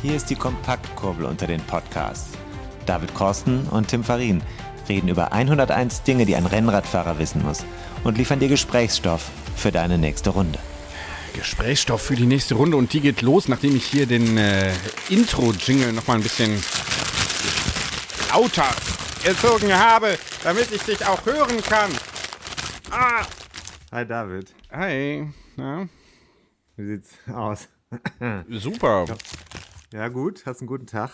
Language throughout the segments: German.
Hier ist die Kompaktkurbel unter den Podcasts. David Korsten und Tim Farin reden über 101 Dinge, die ein Rennradfahrer wissen muss und liefern dir Gesprächsstoff für deine nächste Runde. Gesprächsstoff für die nächste Runde und die geht los, nachdem ich hier den äh, Intro-Jingle nochmal ein bisschen lauter erzogen habe, damit ich dich auch hören kann. Ah! Hi David, Hi. Ja, wie sieht's aus? super. Ja gut, hast einen guten Tag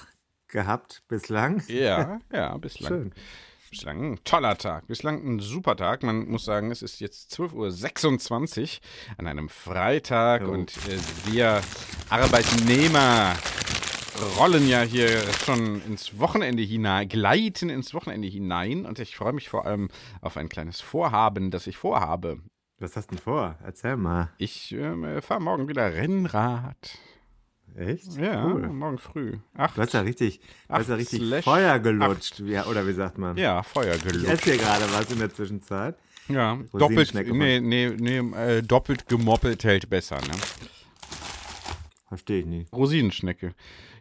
gehabt bislang. Ja, ja, bislang. Schön. Bislang ein toller Tag. Bislang ein super Tag. Man muss sagen, es ist jetzt 12.26 Uhr an einem Freitag Oh. und äh, wir Arbeitnehmer rollen ja hier schon ins Wochenende hinein, gleiten ins Wochenende hinein und ich freue mich vor allem auf ein kleines Vorhaben, das ich vorhabe. Was hast du denn vor? Erzähl mal. Ich ähm, fahre morgen wieder Rennrad. Echt? Ja, Cool. morgen früh. Acht, Du hast ja richtig, du hast ja richtig Feuer gelutscht, wie, oder wie sagt man? ja, Feuer Ich gelutscht. esse hier gerade was in der Zwischenzeit. Ja, doppelt, Rosinenschnecke nee, nee, nee, äh, doppelt gemoppelt hält besser, ne? Verstehe ich nicht. Rosinenschnecke.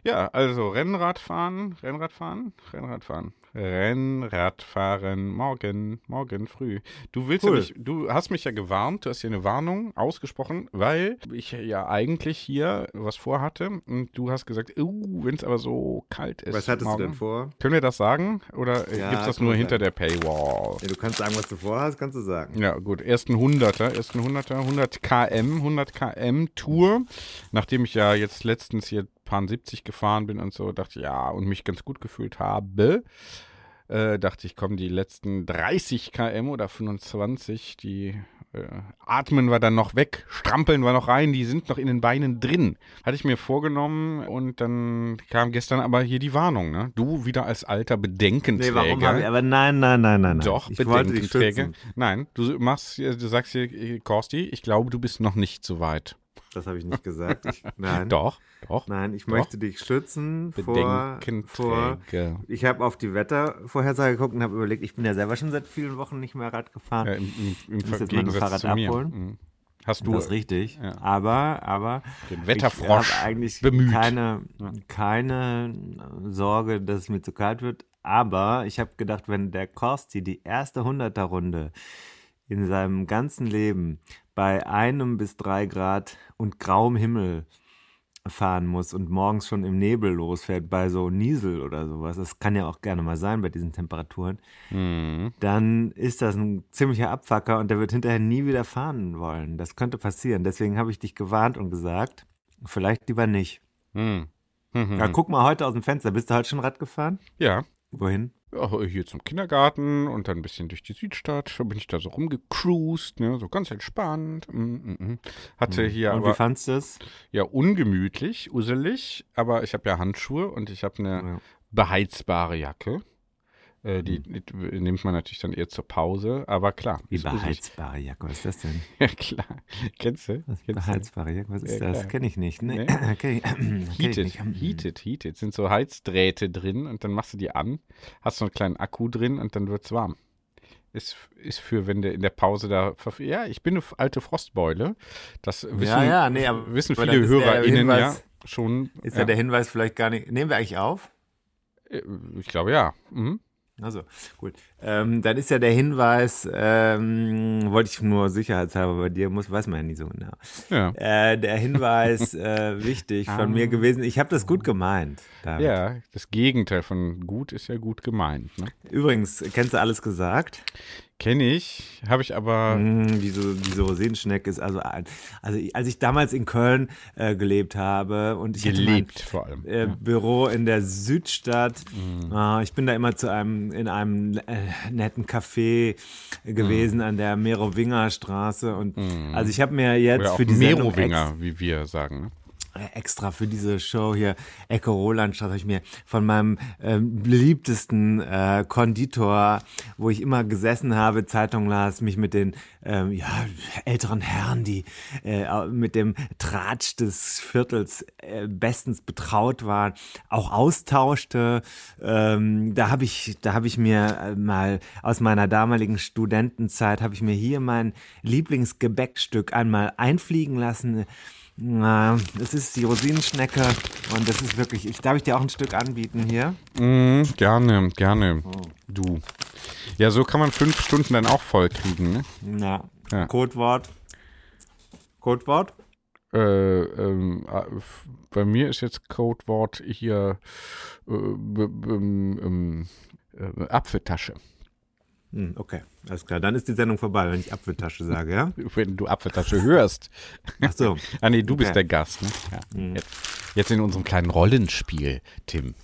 Ja, also Rennradfahren, Rennradfahren, Rennradfahren, Rennradfahren, morgen, morgen früh. Du willst Cool. ja nicht, du hast mich ja gewarnt, du hast hier eine Warnung ausgesprochen, weil ich ja eigentlich hier was vorhatte und du hast gesagt, uh, wenn es aber so kalt ist. Was hattest morgen. du denn vor? Können wir das sagen oder Ja, gibt es das nur man hinter der Paywall? Ja, du kannst sagen, was du vorhast, kannst du sagen. Ja, gut. Ersten Hunderter, ersten Hunderter, 100 km, 100 km Tour. Nachdem ich ja jetzt letztens hier paar 70 gefahren bin und so, dachte ich, ja, und mich ganz gut gefühlt habe, äh, dachte ich, komm, die letzten 30 km oder 25, die äh, atmen wir dann noch weg, strampeln wir noch rein, die sind noch in den Beinen drin. Hatte ich mir vorgenommen und dann kam gestern aber hier die Warnung, ne? Du wieder als alter Bedenkenträger. Nee, warum ich, aber nein, nein, nein, nein, nein. Doch, ich Bedenkenträger. Nein, du machst, du sagst hier, Korsti, ich glaube, du bist noch nicht so weit. Das habe ich nicht gesagt. Ich, nein. Doch, doch. Nein, ich Doch. möchte dich schützen vor, vor. Ich habe auf die Wettervorhersage geguckt und habe überlegt, ich bin ja selber schon seit vielen Wochen nicht mehr Rad gefahren. Ja, im, im, im Muss jetzt mein Fahrrad abholen? Mhm. Hast du das ist richtig. ja. Aber, aber den ich Wetterfrosch habe eigentlich bemüht? keine, keine Sorge, dass es mir zu kalt wird. Aber ich habe gedacht, wenn der Korsti die erste 100er-Runde in seinem ganzen Leben bei einem bis drei Grad und grauem Himmel fahren muss und morgens schon im Nebel losfährt bei so Niesel oder sowas, das kann ja auch gerne mal sein bei diesen Temperaturen, Mhm. dann ist das ein ziemlicher Abfacker und der wird hinterher nie wieder fahren wollen. Das könnte passieren. Deswegen habe ich dich gewarnt und gesagt, vielleicht lieber nicht. Mhm. Mhm. Ja, guck mal heute aus dem Fenster. Bist du heute schon Rad gefahren? ja. Wohin? Ja, hier zum Kindergarten und dann ein bisschen durch die Südstadt. Da bin ich da so rumgecruised, ne, so ganz entspannt. Mm, mm, mm. Hatte hier und wie aber fandst du es? ja ungemütlich, uselig, aber ich habe ja Handschuhe und ich habe eine Ja. beheizbare Jacke. Äh, die, die nimmt man natürlich dann eher zur Pause, aber klar. Die uselig. beheizbare Jacke, was ist das denn? Ja, klar. Kennst du? Was, Kennst beheizbare Jacke, was ist Ja, das? Kenne ich nicht. Nee. Nee? Ich Heated, nicht. heated, heated. Sind so Heizdrähte drin und dann machst du die an, hast so einen kleinen Akku drin und dann wird's warm. Ist, ist für, wenn du in der Pause da. Ja, ich bin eine alte Frostbeule. Das wissen, Ja, ja, nee, aber- wissen viele HörerInnen ja schon. Ist ja, ja der Hinweis vielleicht gar nicht. Nehmen wir eigentlich auf? Äh, Ich glaube ja. Mhm. Also, gut. Ähm, dann ist ja der Hinweis, ähm, wollte ich nur sicherheitshalber bei dir, muss, weiß man ja nie so genau. Ja. Äh, der Hinweis äh, wichtig von mir gewesen. Ich habe das gut gemeint. David. ja, das Gegenteil von gut ist ja gut gemeint. Ne? Übrigens, kennst du alles gesagt? Kenne ich, habe ich aber. Mm, diese, diese Rosinenschnecke ist also, also als ich damals in Köln äh, gelebt habe und ich gelebt mein, vor allem äh, ja. Büro in der Südstadt. Mm. Äh, ich bin da immer zu einem in einem äh, netten Café gewesen mm. an der Merowinger Straße und mm. also ich habe mir jetzt Oder für die Merowinger, wie wir sagen. Äh, extra für diese Show hier, Echo Roland, habe ich mir von meinem äh, beliebtesten äh, Konditor, wo ich immer gesessen habe, Zeitung las, mich mit den ähm, ja, älteren Herren, die äh, mit dem Tratsch des Viertels äh, bestens betraut waren, auch austauschte. Ähm, da habe ich, da habe ich mir äh, mal aus meiner damaligen Studentenzeit, habe ich mir hier mein Lieblingsgebäckstück einmal einfliegen lassen. Na, das ist die Rosinenschnecke und das ist wirklich. Ich, darf ich dir auch ein Stück anbieten hier? Mm, gerne, gerne. Oh. Du. Ja, so kann man fünf Stunden dann auch voll kriegen, ne? Na. Ja. Codewort. Codewort? Äh, ähm, bei mir ist jetzt Codewort hier äh, ähm, äh, Apfeltasche. Hm, okay, alles klar. Dann ist die Sendung vorbei, wenn ich Apfeltasche sage, ja? Wenn du Apfeltasche hörst. Ach so. ah, nee, du okay. bist der Gast, ne? Ja. Mhm. Jetzt, jetzt in unserem kleinen Rollenspiel, Tim.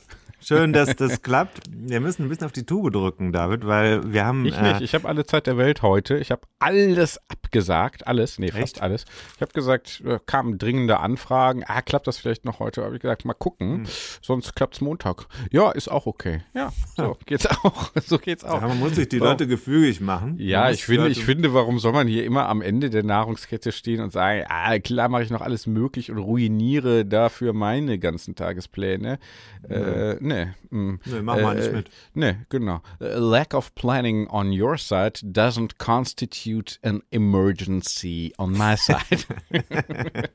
Schön, dass das klappt. Wir müssen ein bisschen auf die Tube drücken, David, weil wir haben. Ich nicht. Äh, ich habe alle Zeit der Welt heute. Ich habe alles abgesagt. Alles. Nee, fast echt? alles. Ich habe gesagt, äh, kamen dringende Anfragen. Ah, klappt das vielleicht noch heute? Habe ich gesagt, mal gucken. Hm. Sonst klappt es Montag. Ja, ist auch okay. Ja, so geht's auch. so geht's auch. Ja, man muss sich die so. Leute gefügig machen. Ja, ich finde, ich finde, warum soll man hier immer am Ende der Nahrungskette stehen und sagen, ah, klar mache ich noch alles möglich und ruiniere dafür meine ganzen Tagespläne. Ja. Äh, nee. Mm. Nee, mach mal äh, nicht mit. Nee, genau. Lack of planning on your side doesn't constitute an emergency on my side.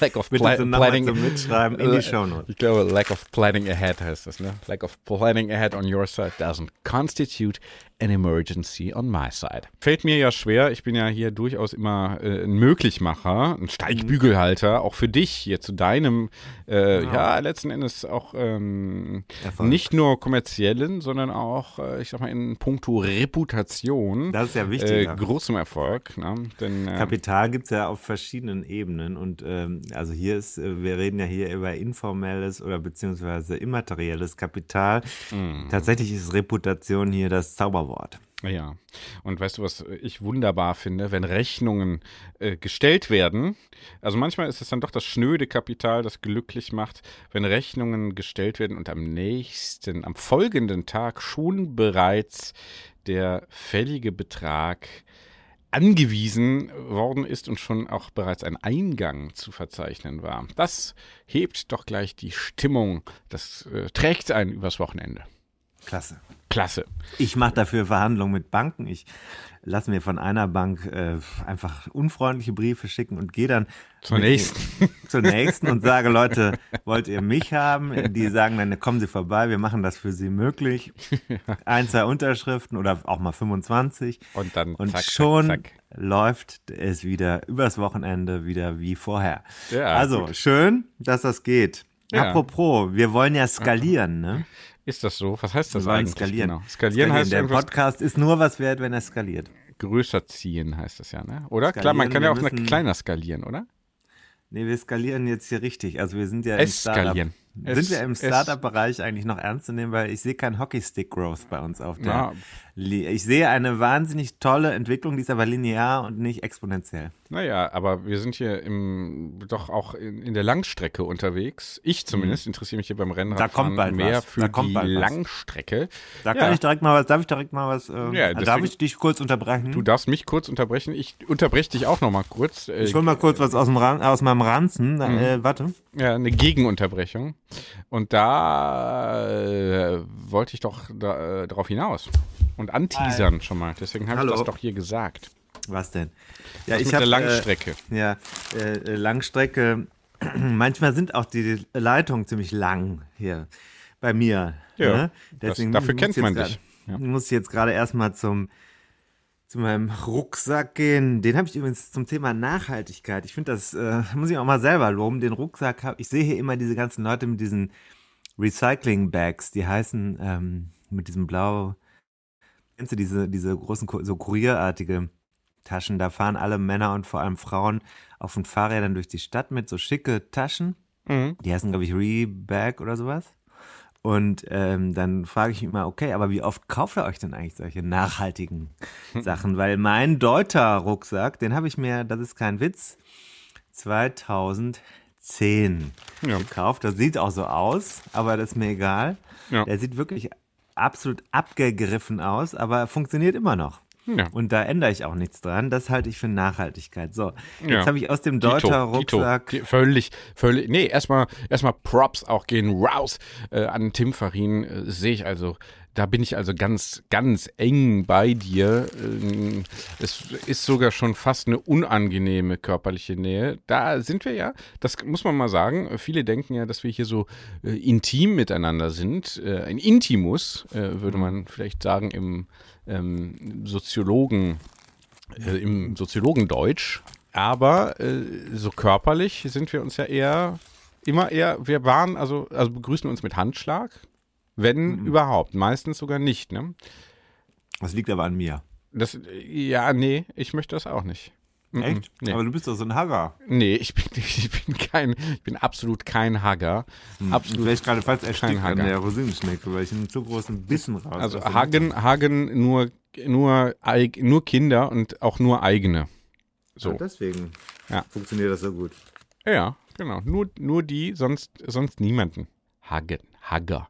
lack of pla planning. So mitschreiben in die Show Ich glaube, lack of planning ahead heißt das, ne? Lack of planning ahead on your side doesn't constitute an emergency on my side. Fällt mir ja schwer, ich bin ja hier durchaus immer äh, ein Möglichmacher, ein Steigbügelhalter, auch für dich hier zu deinem, äh, genau. ja, letzten Endes auch ähm, nicht nur kommerziellen, sondern auch, äh, ich sag mal, in puncto Reputation. Das ist ja wichtig. Äh, großem Erfolg. Ne? Denn, äh, Kapital gibt es ja auf verschiedenen Ebenen und ähm, also hier ist, äh, wir reden ja hier über informelles oder beziehungsweise immaterielles Kapital. Mm. Tatsächlich ist Reputation hier das Zauberwort. Zauberwort. Ja, und weißt du, was ich wunderbar finde, wenn Rechnungen äh, gestellt werden? Also manchmal ist es dann doch das schnöde Kapital, das glücklich macht, wenn Rechnungen gestellt werden und am nächsten, am folgenden Tag schon bereits der fällige Betrag angewiesen worden ist und schon auch bereits ein Eingang zu verzeichnen war. Das hebt doch gleich die Stimmung, das äh, trägt einen übers Wochenende. Klasse. Klasse. Ich mache dafür Verhandlungen mit Banken. Ich lasse mir von einer Bank äh, einfach unfreundliche Briefe schicken und gehe dann zur nächsten. zur nächsten und sage, Leute, wollt ihr mich haben? Die sagen dann, kommen Sie vorbei, wir machen das für Sie möglich. Ein, zwei Unterschriften oder auch mal 25. Und dann und zack, schon zack, zack. läuft es wieder übers Wochenende wieder wie vorher. Ja, also gut. schön, dass das geht. Ja. Apropos, wir wollen ja skalieren, ne? Ist das so? Was heißt das eigentlich? Skalieren. Genau. Skalieren, skalieren heißt Der Podcast ist nur was wert, wenn er skaliert. Größer ziehen heißt das ja, ne? Oder? Skalieren, Klar, man kann ja auch kleiner skalieren, oder? Nee, wir skalieren jetzt hier richtig. Also wir sind ja im Startup. Sind wir im Startup-Bereich eigentlich noch ernst zu nehmen, weil ich sehe kein Hockeystick-Growth bei uns auf der. Ja. Ich sehe eine wahnsinnig tolle Entwicklung, die ist aber linear und nicht exponentiell. Naja, aber wir sind hier im, doch auch in, in der Langstrecke unterwegs. Ich zumindest mhm. interessiere mich hier beim Rennradfahren mehr was. für die Langstrecke. Da kann ja. ich direkt mal was, darf ich direkt mal was, äh, ja, deswegen, darf ich dich kurz unterbrechen? Du darfst mich kurz unterbrechen. Ich unterbreche dich auch noch mal kurz. Ich hol mal kurz was aus, dem Ran, aus meinem Ranzen. Mhm. Äh, warte. Ja, eine Gegenunterbrechung. Und da äh, wollte ich doch da, äh, darauf hinaus und anteasern Hi. schon mal. Deswegen habe ich das doch hier gesagt. Was denn? Ja, Was ich habe Langstrecke. Äh, ja, äh, Langstrecke. Manchmal sind auch die Leitungen ziemlich lang hier bei mir. Ja, ne? Deswegen das, dafür kennt man dich. Ja. Muss ich jetzt gerade erstmal zum zu meinem Rucksack gehen. Den habe ich übrigens zum Thema Nachhaltigkeit. Ich finde, das äh, muss ich auch mal selber loben. Den Rucksack habe ich sehe hier immer diese ganzen Leute mit diesen Recycling Bags, die heißen ähm, mit diesem blau Kennst du diese, diese großen, so kurierartige Taschen? Da fahren alle Männer und vor allem Frauen auf den Fahrrädern durch die Stadt mit so schicke Taschen. Mhm. Die heißen, glaube ich, Reebag oder sowas. Und ähm, dann frage ich mich mal, okay, aber wie oft kauft ihr euch denn eigentlich solche nachhaltigen Sachen? Weil mein Deuter-Rucksack, den habe ich mir, das ist kein Witz, 2010 Ja. gekauft. Das sieht auch so aus, aber das ist mir egal. Ja. Der sieht wirklich absolut abgegriffen aus, aber er funktioniert immer noch. Ja. Und da ändere ich auch nichts dran. Das halte ich für Nachhaltigkeit. So, jetzt Ja. habe ich aus dem Deuter-Rucksack Dito. Die- Völlig, völlig. Nee, erstmal erstmal Props auch gehen raus äh, an Tim Farin. Äh, Sehe ich also. Da bin ich also ganz, ganz eng bei dir. Ähm, Es ist sogar schon fast eine unangenehme körperliche Nähe. Da sind wir ja, das muss man mal sagen. Viele denken ja, dass wir hier so äh, intim miteinander sind. Äh, ein Intimus, äh, würde man vielleicht sagen, im ähm, Soziologen äh, im Soziologendeutsch. Aber äh, so körperlich sind wir uns ja eher immer eher, wir waren, also, also begrüßen uns mit Handschlag, wenn überhaupt, meistens sogar nicht, ne? Das liegt aber an mir. Das, ja, nee, ich möchte das auch nicht. Mhm, Echt? Nee. Aber du bist doch so ein Hagger. nee, ich bin, ich bin kein, ich bin absolut kein Hagger. Du Absolut. wärst gerade fast erstickt an Hagger. der Rosinenschnecke, weil ich einen zu großen Bissen raus Also Hagen, Hagen nur, nur, nur Kinder und auch nur eigene. So. So. deswegen Ja. funktioniert das so gut. Ja, genau. Nur, nur die, sonst, sonst niemanden. Hagen, Hagger.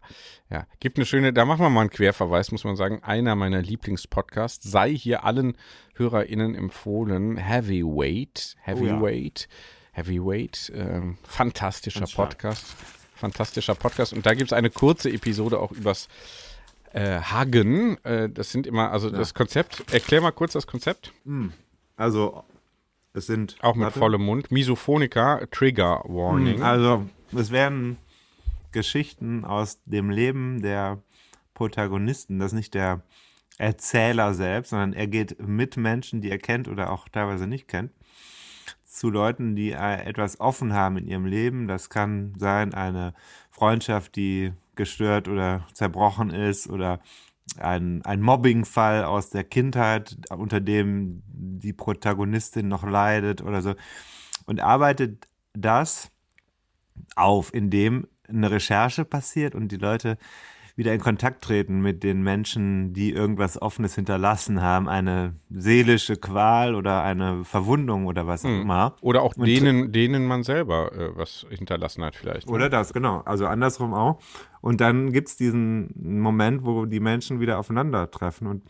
Ja, gibt eine schöne, da machen wir mal einen Querverweis, muss man sagen. Einer meiner Lieblingspodcasts sei hier allen HörerInnen empfohlen. Heavyweight, Heavyweight, Heavyweight. Ähm, fantastischer Ganz stark. Podcast. Fantastischer Podcast. Und da gibt es eine kurze Episode auch übers äh, Hagen. Äh, das sind immer, also das Konzept, erklär mal kurz das Konzept. Also, es sind. Auch mit warte. vollem Mund. Misophonica, Trigger Warning. Also, es werden Geschichten aus dem Leben der Protagonisten. Das ist nicht der Erzähler selbst, sondern er geht mit Menschen, die er kennt oder auch teilweise nicht kennt, zu Leuten, die äh, etwas offen haben in ihrem Leben. Das kann sein eine Freundschaft, die gestört oder zerbrochen ist oder ein, ein Mobbingfall aus der Kindheit, unter dem die Protagonistin noch leidet oder so. Und arbeitet das auf, indem eine Recherche passiert und die Leute wieder in Kontakt treten mit den Menschen, die irgendwas Offenes hinterlassen haben, eine seelische Qual oder eine Verwundung oder was auch immer. Oder auch Und- denen, denen man selber äh, was hinterlassen hat vielleicht. ne? Oder das, genau. Also andersrum auch. Und dann gibt's diesen Moment, wo die Menschen wieder aufeinandertreffen. Und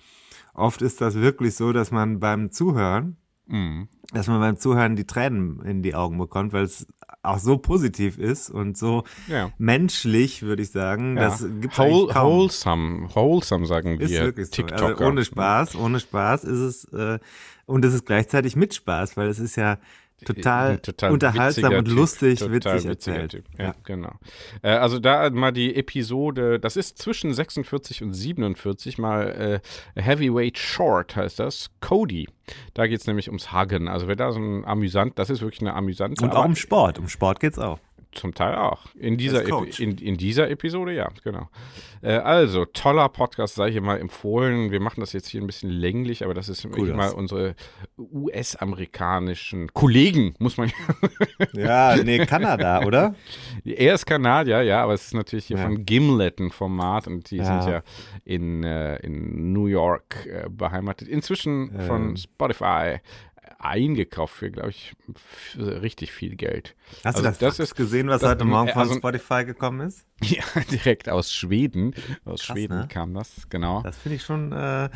oft ist das wirklich so, dass man beim Zuhören, Mhm. dass man beim Zuhören die Tränen in die Augen bekommt, weil es auch so positiv ist und so Ja. menschlich, würde ich sagen. Ja. Das gibt's Whole, kaum. wholesome, wholesome sagen Ist wir wirklich so. TikToker. Also ohne Spaß, ohne Spaß ist es äh, und es ist gleichzeitig mit Spaß, weil es ist ja total, total unterhaltsam und Typ, lustig, total witzig erzählt. Typ. Ja, genau. Äh, also da mal die Episode, das ist zwischen 46 und 47, mal äh, Heavyweight Short heißt das, Cody. Da geht es nämlich ums Hagen. Also wer da so ein amüsant, das ist wirklich eine amüsante, Und auch um Sport. Um Sport geht's auch. Zum Teil auch. In dieser, in, in dieser Episode, ja, genau. Äh, also, toller Podcast, sei hier mal empfohlen. Wir machen das jetzt hier ein bisschen länglich, aber das ist Cool, mal unsere US-amerikanischen Kollegen, muss man Ja, nee, Kanada, oder? Er ist Kanadier, ja, aber es ist natürlich hier Ja. von Gimlet ein Format und die Ja. sind ja in, äh, in New York äh, beheimatet. Inzwischen von. Spotify eingekauft für, glaube ich, richtig viel Geld. Hast Also du das, das ist- gesehen, was das- heute Morgen von also- Spotify gekommen ist? Ja, direkt aus Schweden. Aus Krass, Schweden ne? kam das, genau. Das finde ich schon, äh,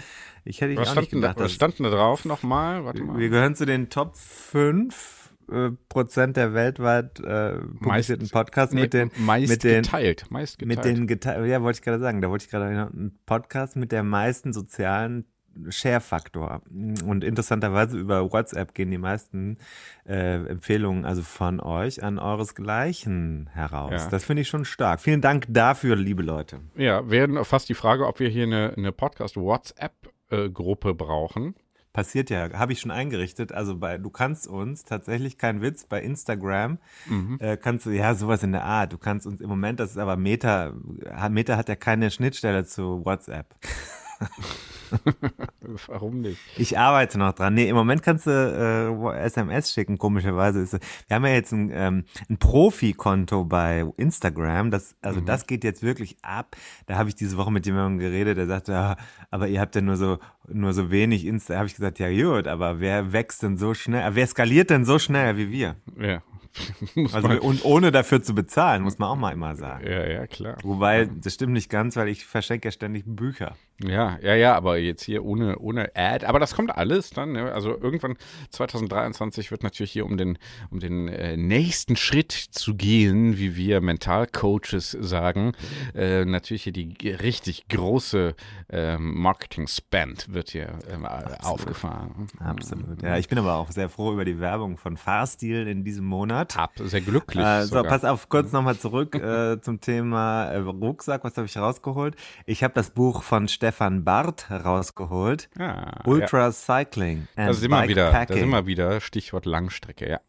ich hätte ich was, auch nicht denn da, gedacht. was dass- stand denn da drauf nochmal? Warte wir mal. gehören zu den Top 5 äh, Prozent der weltweit äh, publizierten Meist- Podcasts Nee, mit den meist mit den geteilt. Meist geteilt. mit den geteilt, ja, wollte ich gerade sagen, da wollte ich gerade ein Podcast mit der meisten sozialen Share-Faktor. Und interessanterweise über WhatsApp gehen die meisten äh, Empfehlungen also von euch an euresgleichen heraus. Ja. Das finde ich schon stark. Vielen Dank dafür, liebe Leute. ja, werden fast die Frage, ob wir hier eine, eine Podcast-WhatsApp-Gruppe brauchen. Passiert ja, habe ich schon eingerichtet. Also bei, du kannst uns tatsächlich kein Witz bei Instagram Mhm. äh, kannst du ja sowas in der Art. Du kannst uns im Moment, das ist aber Meta, Meta hat ja keine Schnittstelle zu WhatsApp. Warum nicht? Ich arbeite noch dran. Nee, im Moment kannst du äh, SMS schicken, komischerweise. Ist, wir haben ja jetzt ein, ähm, ein Profi-Konto bei Instagram. Das, also mhm. das geht jetzt wirklich ab. Da habe ich diese Woche mit jemandem geredet, der sagte, ja, aber ihr habt ja nur so, nur so wenig Insta. Da habe ich gesagt, ja gut, aber wer wächst denn so schnell? Wer skaliert denn so schnell wie wir? Ja, also, und ohne dafür zu bezahlen, muss man auch mal immer sagen. Ja, ja, klar. Wobei, das stimmt nicht ganz, weil ich verschenke ja ständig Bücher. Ja, ja, ja, aber jetzt hier ohne, ohne Ad. Aber das kommt alles dann. Ne? Also irgendwann 2023 wird natürlich hier um den, um den äh, nächsten Schritt zu gehen, wie wir Mentalcoaches sagen. Äh, natürlich hier die richtig große äh, Marketing-Spend wird hier ähm, aufgefahren. Absolut. Ja, ich bin aber auch sehr froh über die Werbung von Fahrstil in diesem Monat. Ab, sehr glücklich. Äh, so, pass auf, kurz nochmal zurück äh, zum Thema äh, Rucksack. Was habe ich rausgeholt? Ich habe das Buch von Stefan Stefan Barth rausgeholt. Ah, Ultra ja. Cycling. And da sind wir wieder, da sind wir wieder. Stichwort Langstrecke, ja.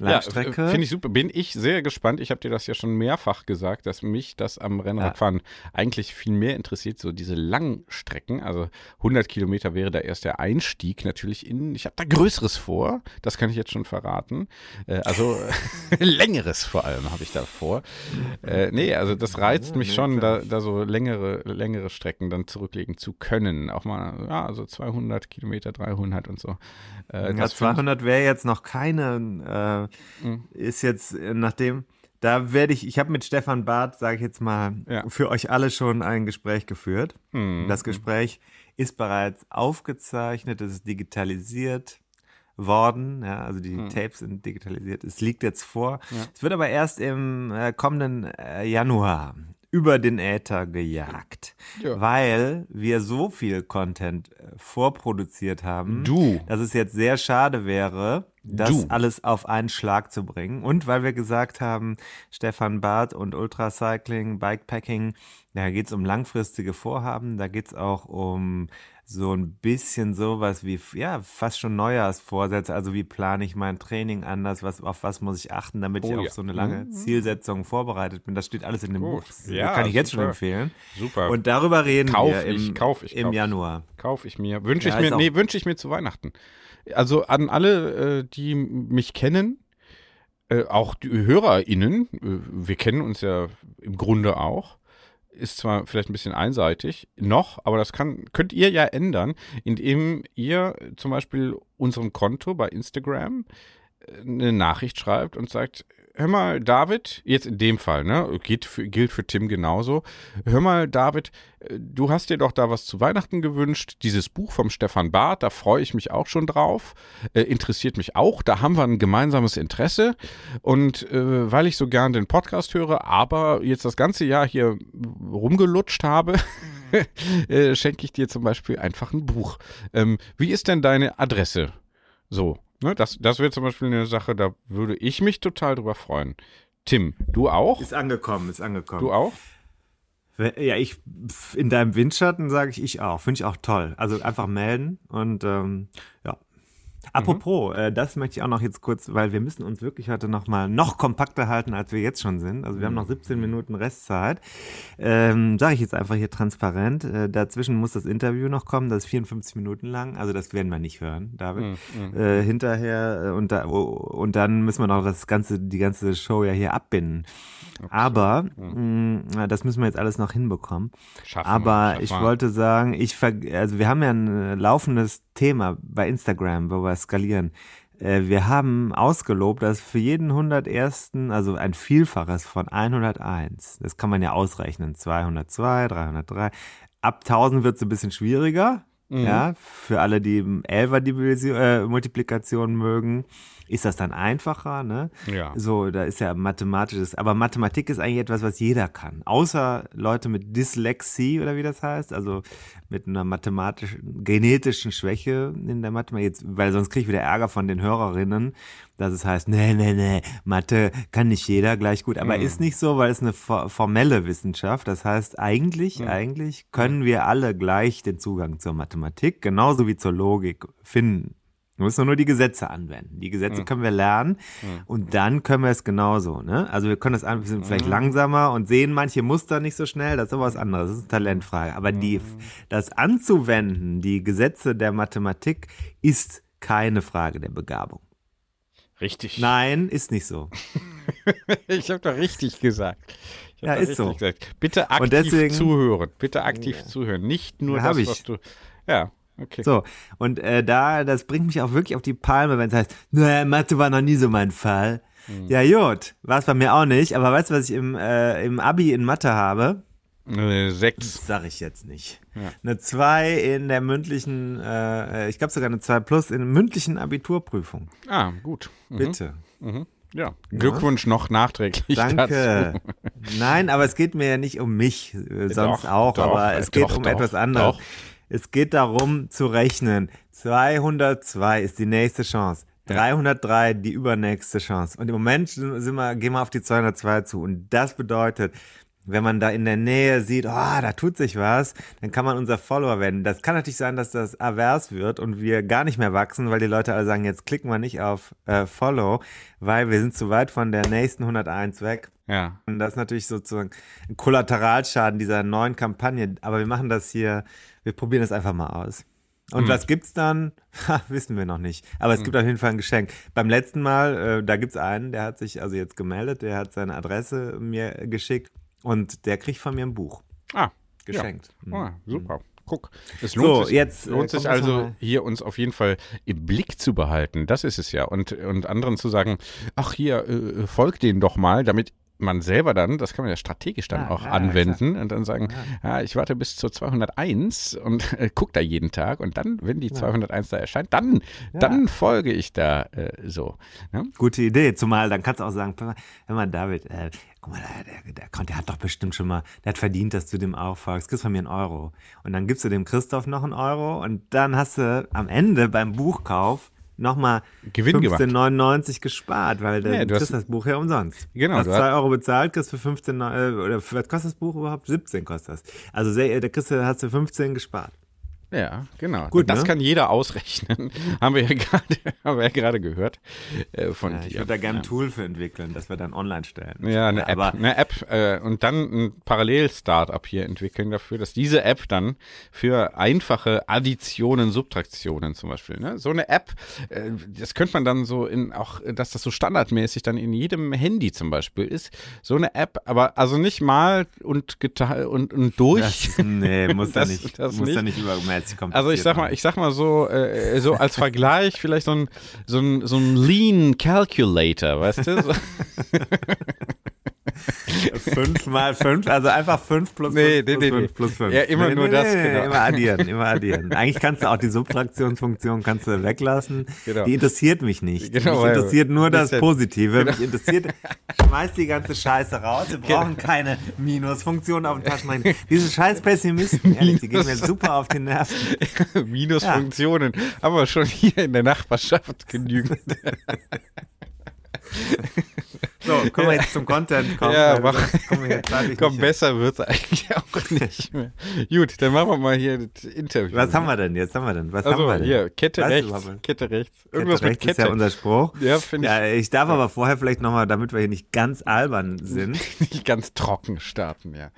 Langstrecke. Ja, Finde ich super. Bin ich sehr gespannt. Ich habe dir das ja schon mehrfach gesagt, dass mich das am Rennradfahren ja. eigentlich viel mehr interessiert, so diese Langstrecken. Also 100 Kilometer wäre da erst der Einstieg natürlich in. Ich habe da Größeres vor. Das kann ich jetzt schon verraten. Äh, also längeres vor allem habe ich da vor. Äh, nee, also das reizt mich schon, da, da so längere, längere Strecken dann zurücklegen zurücklegen zu können. Auch mal, ja, also 200 Kilometer, 300 und so. Äh, ja, 200 wäre jetzt noch keine, äh, mhm. ist jetzt äh, nachdem, da werde ich, ich habe mit Stefan Barth, sage ich jetzt mal, ja. für euch alle schon ein Gespräch geführt. Mhm. Das Gespräch ist bereits aufgezeichnet, es ist digitalisiert worden, ja, also die mhm. Tapes sind digitalisiert. Es liegt jetzt vor. Ja. Es wird aber erst im äh, kommenden äh, Januar über den Äther gejagt, ja. weil wir so viel Content äh, vorproduziert haben, du. dass es jetzt sehr schade wäre, das du. alles auf einen Schlag zu bringen. Und weil wir gesagt haben, Stefan Barth und Ultracycling, Bikepacking, da geht es um langfristige Vorhaben, da geht es auch um so ein bisschen sowas wie, ja, fast schon Neujahrsvorsätze. Also wie plane ich mein Training anders? Was, auf was muss ich achten, damit oh, ich auf so eine lange mhm. Zielsetzung vorbereitet bin? Das steht alles in dem Gut. Buch. Ja, kann ich jetzt super. schon empfehlen. Super. Und darüber reden kauf wir im, ich, kauf ich, im kauf Januar. Kauf ich mir. Wünsche ja, ich mir, nee, wünsche ich mir zu Weihnachten. Also an alle, äh, die mich kennen, äh, auch die HörerInnen, äh, wir kennen uns ja im Grunde auch ist zwar vielleicht ein bisschen einseitig noch, aber das kann, könnt ihr ja ändern, indem ihr zum Beispiel unserem Konto bei Instagram äh, eine Nachricht schreibt und sagt, hör mal, David, jetzt in dem Fall, ne, geht für, gilt für Tim genauso. Hör mal, David, äh, du hast dir doch da was zu Weihnachten gewünscht. Dieses Buch vom Stefan Barth, da freue ich mich auch schon drauf. Äh, interessiert mich auch. Da haben wir ein gemeinsames Interesse. Und äh, weil ich so gern den Podcast höre, aber jetzt das ganze Jahr hier rumgelutscht habe, äh, schenke ich dir zum Beispiel einfach ein Buch. Ähm, wie ist denn deine Adresse? So, Ne, das das wäre zum Beispiel eine Sache, da würde ich mich total drüber freuen. Tim, du auch? Ist angekommen, ist angekommen. Du auch? Ja, ich in deinem Windschatten sage ich ich auch. Finde ich auch toll. Also einfach melden und ähm, ja, Apropos, mhm. äh, das möchte ich auch noch jetzt kurz, weil wir müssen uns wirklich heute noch mal noch kompakter halten, als wir jetzt schon sind. Also wir haben noch 17 mhm. Minuten Restzeit. Ähm, Sage ich jetzt einfach hier transparent. Äh, dazwischen muss das Interview noch kommen. Das ist 54 Minuten lang. Also das werden wir nicht hören, David. Mhm. Äh, hinterher äh, und, da, oh, und dann müssen wir noch das ganze, die ganze Show ja hier abbinden. Aber mhm. mh, das müssen wir jetzt alles noch hinbekommen. Schaffen Aber wir, ich wollte sagen, ich also wir haben ja ein laufendes Thema bei Instagram, wo wir skalieren. Äh, wir haben ausgelobt, dass für jeden 101., also ein Vielfaches von 101, das kann man ja ausrechnen, 202, 303, ab 1000 wird es ein bisschen schwieriger, mhm. ja, für alle, die 11er äh, Multiplikation mögen ist das dann einfacher, ne? Ja. So, da ist ja mathematisches, aber Mathematik ist eigentlich etwas, was jeder kann. Außer Leute mit Dyslexie oder wie das heißt, also mit einer mathematischen, genetischen Schwäche in der Mathematik, jetzt, weil sonst kriege ich wieder Ärger von den Hörerinnen, dass es heißt, nee, nee, nee, Mathe kann nicht jeder gleich gut. Aber mhm. ist nicht so, weil es eine formelle Wissenschaft. Das heißt, eigentlich, mhm. eigentlich können wir alle gleich den Zugang zur Mathematik, genauso wie zur Logik finden. Wir müssen nur die Gesetze anwenden. Die Gesetze können wir lernen und dann können wir es genauso. Ne? Also wir können das an, wir sind vielleicht langsamer und sehen manche Muster nicht so schnell, das ist aber was anderes. Das ist eine Talentfrage. Aber die, das anzuwenden, die Gesetze der Mathematik, ist keine Frage der Begabung. Richtig. Nein, ist nicht so. Ich habe doch richtig gesagt. Ja, ist so. Gesagt. Bitte aktiv deswegen- zuhören. Bitte aktiv zuhören. Nicht nur Ja, das, ich. was du. Ja, okay. So, und äh, da, das bringt mich auch wirklich auf die Palme, wenn es heißt, naja, Mathe war noch nie so mein Fall. Hm. Ja, gut, war es bei mir auch nicht, aber weißt du, was ich im, äh, im Abi in Mathe habe? Äh, sechs. Das sag ich jetzt nicht. Ja. Eine 2 in der mündlichen, äh, ich glaube sogar eine 2 plus in der mündlichen Abiturprüfung. Ah, gut. Mhm. Bitte. Ja. Glückwunsch noch nachträglich. Danke. Dazu. Nein, aber es geht mir ja nicht um mich, äh, sonst Doch, auch, doch, aber äh, es geht doch, um etwas anderes. Es geht darum zu rechnen. 202 ist die nächste Chance. 303 die übernächste Chance. Und im Moment sind wir, gehen wir auf die 202 zu. Und das bedeutet, wenn man da in der Nähe sieht, oh, da tut sich was, dann kann man unser Follower werden. Das kann natürlich sein, dass das avers wird und wir gar nicht mehr wachsen, weil die Leute alle sagen, jetzt klicken wir nicht auf äh, Follow, weil wir sind zu weit von der nächsten 101 weg. Ja. Und das ist natürlich sozusagen ein Kollateralschaden dieser neuen Kampagne. Aber wir machen das hier, wir probieren das einfach mal aus. Und was gibt's dann? Ha, wissen wir noch nicht. Aber es gibt auf jeden Fall ein Geschenk. Beim letzten Mal, äh, da gibt's einen, der hat sich also jetzt gemeldet, der hat seine Adresse mir geschickt und der kriegt von mir ein Buch Ah. geschenkt. Ja. Ah, super. Guck, es So, lohnt sich, jetzt, äh, lohnt sich also hier uns auf jeden Fall im Blick zu behalten. Das ist es ja. Und, und anderen zu sagen, ach hier, äh, folgt denen doch mal, damit man selber dann, das kann man ja strategisch dann Ah, auch ja, anwenden und dann sagen, ja, ich warte bis zur 201 und äh, guck da jeden Tag und dann, wenn die 201 da erscheint, dann, dann folge ich da äh, so. Ne? Gute Idee, zumal dann kannst du auch sagen, hör mal, David, äh, guck mal, der, der, der, der hat doch bestimmt schon mal, der hat verdient, dass du dem auch folgst, kriegst von mir einen Euro. Und dann gibst du dem Christoph noch einen Euro und dann hast du am Ende beim Buchkauf nochmal Gewinn gemacht. 15,99 gespart, weil dann Ja, du kriegst das Buch ja umsonst. Genau, Du hast du hast- 2 Euro bezahlt, kriegst für 15, äh, oder was kostet das Buch überhaupt? 17 kostet das. Also da kriegst du, hast du 15 gespart. Ja, genau. Gut, das ne? kann jeder ausrechnen. haben wir ja gerade, haben wir ja gerade gehört äh, von Ja, dir. ich würde da gerne ein Tool für entwickeln, das wir dann online stellen. Ja, eine App. Aber eine App äh, und dann ein Parallel-Startup hier entwickeln dafür, dass diese App dann für einfache Additionen, Subtraktionen zum Beispiel, ne? so eine App, äh, das könnte man dann so in auch, dass das so standardmäßig dann in jedem Handy zum Beispiel ist, so eine App, aber also nicht mal und und, und durch. Das, nee, muss da nicht, das muss da nicht. nicht übermäßig kompliziert Also ich sag mal, ich sag mal so, äh, so als Vergleich vielleicht so ein, so ein, so ein Lean Calculator, weißt du? So, fünf mal fünf, also einfach fünf plus Nee, fünf nee, plus nee, fünf nee. plus fünf. Ja, immer nee, nur nee, das, genau. Immer addieren, immer addieren. Eigentlich kannst du auch die Subtraktionsfunktion kannst du weglassen. Genau. Die interessiert mich nicht. Genau, mich weil- interessiert nur das Positive. Mich interessiert, schmeiß die ganze Scheiße raus. Wir brauchen keine Minusfunktion auf dem Taschenrechner. Diese scheiß Pessimisten, ehrlich, die gehen mir super auf die Nerven. Minusfunktionen haben wir schon hier in der Nachbarschaft genügend. So, kommen wir jetzt zum Content. Komm, Ja, weil mach- kommen wir Komm, besser wird's eigentlich auch nicht mehr. Gut, dann machen wir mal hier das Interview. Was haben wir denn jetzt? Haben wir denn? Was Also haben wir denn? hier, Kette du rechts? Kette rechts. Kette Irgendwas mit rechts Kette. ist ja unser Spruch. Ja, finde ich Ja, ich darf aber vorher vielleicht nochmal, damit wir hier nicht ganz albern sind. nicht ganz trocken starten, ja.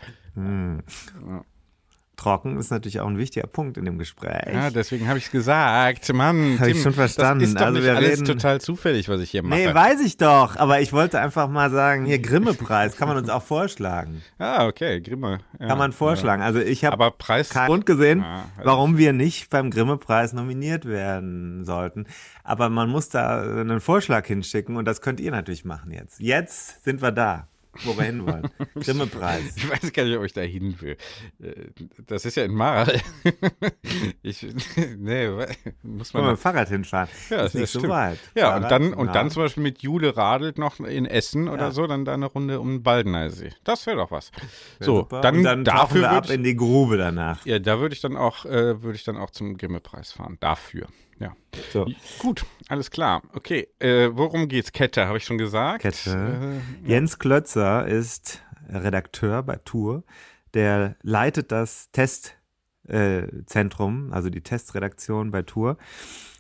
Trocken ist natürlich auch ein wichtiger Punkt in dem Gespräch. Ja, deswegen habe ich es gesagt. Mann, Hab ich schon verstanden. Das ist doch Also nicht wir alles reden- total zufällig, was ich hier mache. nee, weiß ich doch, aber ich wollte einfach mal sagen, hier Grimme-Preis kann man uns auch vorschlagen. ah, okay, Grimme. Ja, Kann man vorschlagen. Also ich habe Aber Preis. keinen Grund gesehen, Ja, halt. warum wir nicht beim Grimme-Preis nominiert werden sollten. Aber man muss da einen Vorschlag hinschicken und das könnt ihr natürlich machen jetzt. Jetzt sind wir da, wo wir hin wollen. Grimme-Preis. Ich weiß gar nicht, ob ich da hin will. Äh, Das ist ja in Marl. Ich, nee, muss Können wir mit man. dem Fahrrad hinfahren. Ja, ist nicht das so stimmt. weit. Ja, Fahrrad, und dann, und dann zum Beispiel mit Jule radelt noch in Essen oder Ja. so, dann da eine Runde um den Baldeneysee. Das wäre doch was. Ja, so, super. dann, und dann dafür wir ab würde in die Grube danach. ja, da würde ich dann auch, äh, würde ich dann auch zum Grimme-Preis fahren. Dafür. Ja. So. Gut, alles klar. Okay, äh, worum geht's? Kette, habe ich schon gesagt. Kette. Äh, Jens Klötzer ist Redakteur bei Tour. Der leitet das Testzentrum, also die Testredaktion bei Tour.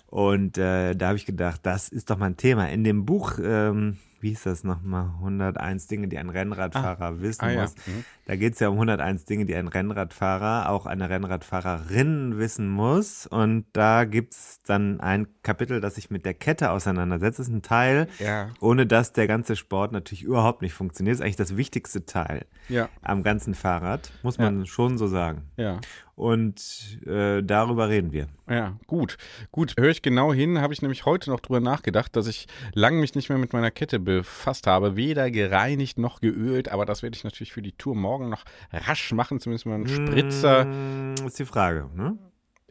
Und äh, da habe ich gedacht, das ist doch mal ein Thema. In dem Buch, ähm, wie hieß das nochmal, 101 Dinge, die ein Rennradfahrer ah, wissen ah, muss. Ja. Mhm. Da geht es ja um 101 Dinge, die ein Rennradfahrer, auch eine Rennradfahrerin wissen muss. Und da gibt es dann ein Kapitel, das sich mit der Kette auseinandersetzt. Das ist ein Teil, ja. ohne dass der ganze Sport natürlich überhaupt nicht funktioniert. Das ist eigentlich das wichtigste Teil ja. am ganzen Fahrrad, muss man schon so sagen. Ja. Und äh, darüber reden wir. Ja, gut. Gut, höre ich genau hin, habe ich nämlich heute noch drüber nachgedacht, dass ich lange mich nicht mehr mit meiner Kette befasst habe. Weder gereinigt noch geölt, aber das werde ich natürlich für die Tour morgen noch rasch machen, zumindest mal einen Spritzer. Hm, ist die Frage, ne?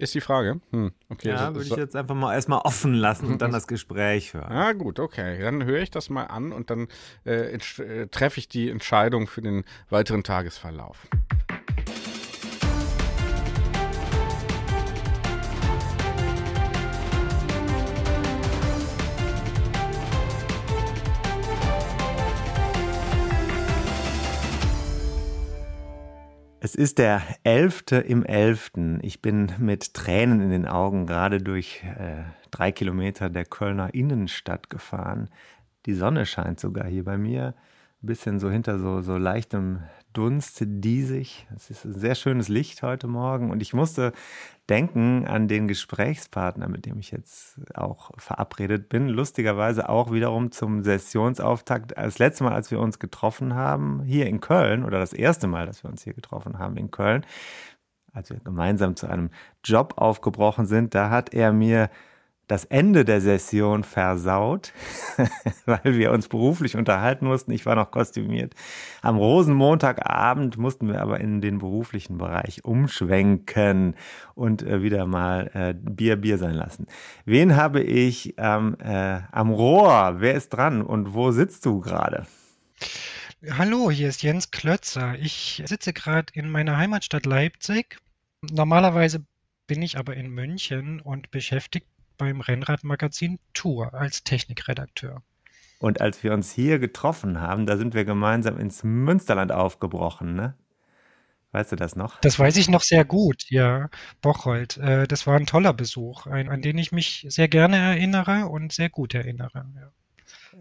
Ist die Frage? Hm, okay. Ja, also, würde ich jetzt einfach mal erstmal offen lassen und dann das Gespräch hören. Ah, gut, okay. Dann höre ich das mal an und dann äh, äh, treffe ich die Entscheidung für den weiteren Tagesverlauf. Es ist der 11. im 11. Ich bin mit Tränen in den Augen gerade durch äh, drei Kilometer der Kölner Innenstadt gefahren. Die Sonne scheint sogar hier bei mir. Ein bisschen so hinter so, so leichtem Dunst diesig. Es ist ein sehr schönes Licht heute Morgen und ich musste denken an den Gesprächspartner, mit dem ich jetzt auch verabredet bin. Lustigerweise auch wiederum zum Sessionsauftakt. Das letzte Mal, als wir uns getroffen haben, hier in Köln, oder das erste Mal, dass wir uns hier getroffen haben in Köln, als wir gemeinsam zu einem Job aufgebrochen sind, da hat er mir das Ende der Session versaut, weil wir uns beruflich unterhalten mussten. Ich war noch kostümiert. Am Rosenmontagabend mussten wir aber in den beruflichen Bereich umschwenken und äh, wieder mal äh, Bier Bier sein lassen. Wen habe ich ähm, äh, am Rohr? Wer ist dran und wo sitzt du gerade? Hallo, hier ist Jens Klötzer. Ich sitze gerade in meiner Heimatstadt Leipzig. Normalerweise bin ich aber in München und beschäftigt beim Rennradmagazin Tour als Technikredakteur. Und als wir uns hier getroffen haben, da sind wir gemeinsam ins Münsterland aufgebrochen, ne? Weißt du das noch? Das weiß ich noch sehr gut, ja. Bocholt. Äh, das war ein toller Besuch, an den ich mich sehr gerne erinnere und sehr gut erinnere. Ja.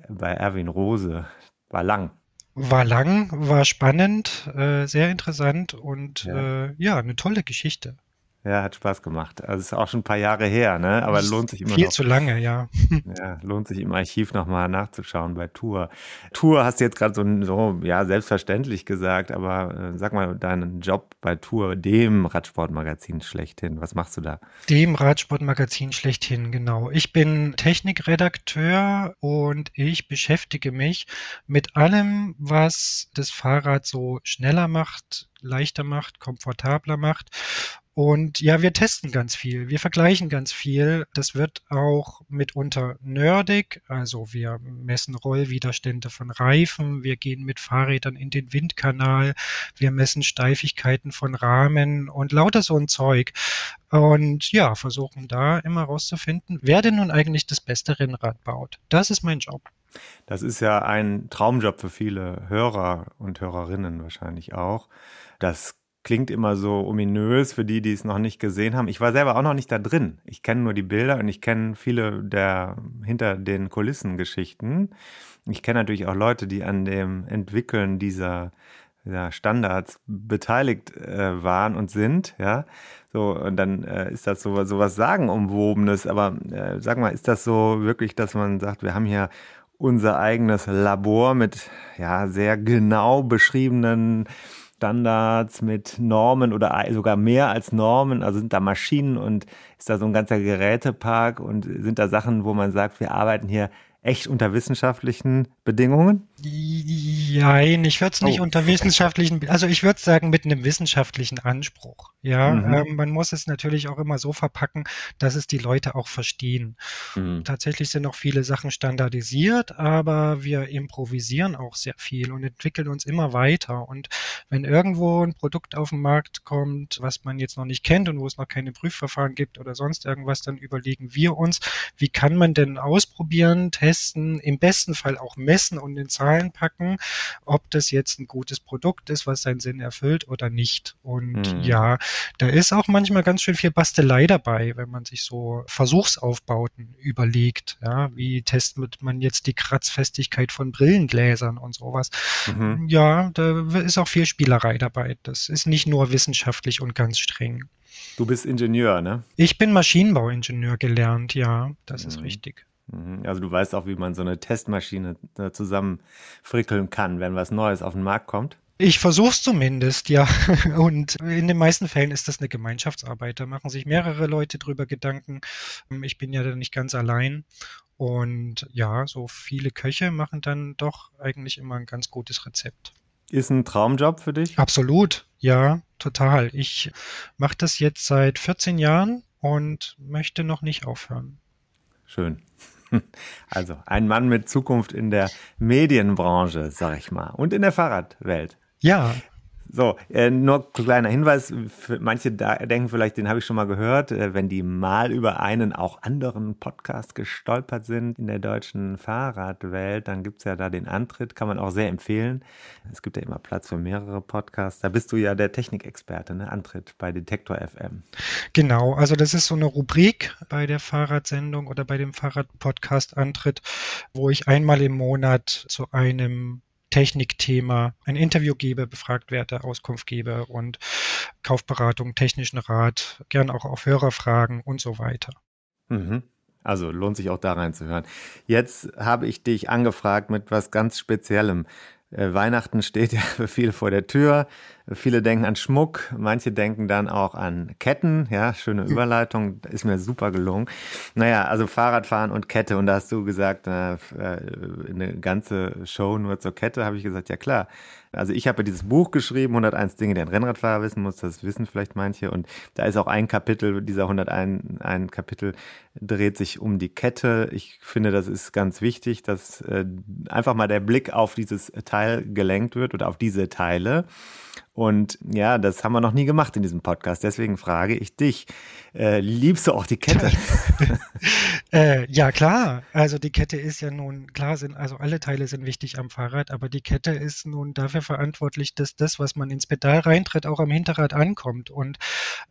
Bei Erwin Rose. War lang. War lang, war spannend, äh, sehr interessant und ja. Äh, ja, eine tolle Geschichte. Ja, hat Spaß gemacht. Also ist auch schon ein paar Jahre her, ne? Aber lohnt sich immer Viel noch. zu lange, ja. Ja, lohnt sich im Archiv nochmal nachzuschauen bei Tour. Tour hast du jetzt gerade so, so, ja, selbstverständlich gesagt, aber äh, sag mal deinen Job bei Tour, dem Radsportmagazin schlechthin. Was machst du da? Dem Radsportmagazin schlechthin, genau. Ich bin Technikredakteur und ich beschäftige mich mit allem, was das Fahrrad so schneller macht, leichter macht, komfortabler macht und ja, wir testen ganz viel, wir vergleichen ganz viel. Das wird auch mitunter nerdig. Also wir messen Rollwiderstände von Reifen, wir gehen mit Fahrrädern in den Windkanal, wir messen Steifigkeiten von Rahmen und lauter so ein Zeug. Und ja, versuchen da immer rauszufinden, wer denn nun eigentlich das beste Rennrad baut. Das ist mein Job. Das ist ja ein Traumjob für viele Hörer und Hörerinnen wahrscheinlich auch. Das klingt immer so ominös für die, die es noch nicht gesehen haben. Ich war selber auch noch nicht da drin. Ich kenne nur die Bilder und ich kenne viele der hinter den Kulissen Geschichten. Ich kenne natürlich auch Leute, die an dem Entwickeln dieser, dieser Standards beteiligt äh, waren und sind, ja. So, und dann äh, ist das so, so was Sagenumwobenes. Aber äh, sag mal, ist das so wirklich, dass man sagt, wir haben hier unser eigenes Labor mit ja sehr genau beschriebenen Standards, mit Normen oder sogar mehr als Normen? Also sind da Maschinen und ist da so ein ganzer Gerätepark und sind da Sachen, wo man sagt, wir arbeiten hier echt unter wissenschaftlichen Bedingungen? Nein, ich würde es nicht oh. unter wissenschaftlichen, also ich würde sagen mit einem wissenschaftlichen Anspruch. Ja, mhm. ähm, man muss es natürlich auch immer so verpacken, dass es die Leute auch verstehen. Mhm. Tatsächlich sind auch viele Sachen standardisiert, aber wir improvisieren auch sehr viel und entwickeln uns immer weiter. Und wenn irgendwo ein Produkt auf den Markt kommt, was man jetzt noch nicht kennt und wo es noch keine Prüfverfahren gibt oder sonst irgendwas, dann überlegen wir uns, wie kann man denn ausprobieren, testen, testen, im besten Fall auch messen und in Zahlen packen, ob das jetzt ein gutes Produkt ist, was seinen Sinn erfüllt oder nicht. Und mhm. ja, da ist auch manchmal ganz schön viel Bastelei dabei, wenn man sich so Versuchsaufbauten überlegt. Ja, wie testet man jetzt die Kratzfestigkeit von Brillengläsern und sowas? Mhm. Ja, da ist auch viel Spielerei dabei. Das ist nicht nur wissenschaftlich und ganz streng. Du bist Ingenieur, ne? Ich bin Maschinenbauingenieur gelernt, ja, das mhm. ist richtig. Mhm. Also du weißt auch, wie man so eine Testmaschine äh, zusammenfrickeln kann, wenn was Neues auf den Markt kommt. Ich versuche es zumindest, ja. Und in den meisten Fällen ist das eine Gemeinschaftsarbeit. Da machen sich mehrere Leute drüber Gedanken. Ich bin ja da nicht ganz allein. Und ja, so viele Köche machen dann doch eigentlich immer ein ganz gutes Rezept. Ist ein Traumjob für dich? Absolut, ja, total. Ich mache das jetzt seit 14 Jahren und möchte noch nicht aufhören. Schön. Also ein Mann mit Zukunft in der Medienbranche, sag ich mal, und in der Fahrradwelt. Ja, so, äh, nur kleiner Hinweis, manche da denken vielleicht, den habe ich schon mal gehört, äh, wenn die mal über einen auch anderen Podcast gestolpert sind in der deutschen Fahrradwelt, dann gibt es ja da den Antritt, kann man auch sehr empfehlen. Es gibt ja immer Platz für mehrere Podcasts. Da bist du ja der Technikexperte, ne? Antritt bei Detektor FM. Genau, also das ist so eine Rubrik bei der Fahrradsendung oder bei dem Fahrradpodcast Antritt, wo ich einmal im Monat zu einem Technikthema ein Interview gebe, befragt werde, Auskunft gebe und Kaufberatung, technischen Rat, gern auch auf Hörerfragen und so weiter. Mhm. Also lohnt sich auch da reinzuhören. Jetzt habe ich dich angefragt mit was ganz Speziellem. Äh, Weihnachten steht ja für viele vor der Tür. Viele denken an Schmuck, manche denken dann auch an Ketten. Ja, schöne Überleitung, ist mir super gelungen. Naja, also Fahrradfahren und Kette. Und da hast du gesagt, äh, eine ganze Show nur zur Kette, habe ich gesagt, ja klar. Also ich habe ja dieses Buch geschrieben, 101 Dinge, die ein Rennradfahrer wissen muss, das wissen vielleicht manche. Und da ist auch ein Kapitel, dieser 101 ein Kapitel dreht sich um die Kette. Ich finde, das ist ganz wichtig, dass äh, einfach mal der Blick auf dieses Teil gelenkt wird oder auf diese Teile. Und ja, das haben wir noch nie gemacht in diesem Podcast. Deswegen frage ich dich, äh, liebst du auch die Kette? äh, ja, klar. Also die Kette ist ja nun, klar sind, also alle Teile sind wichtig am Fahrrad, aber die Kette ist nun dafür verantwortlich, dass das, was man ins Pedal reintritt, auch am Hinterrad ankommt. Und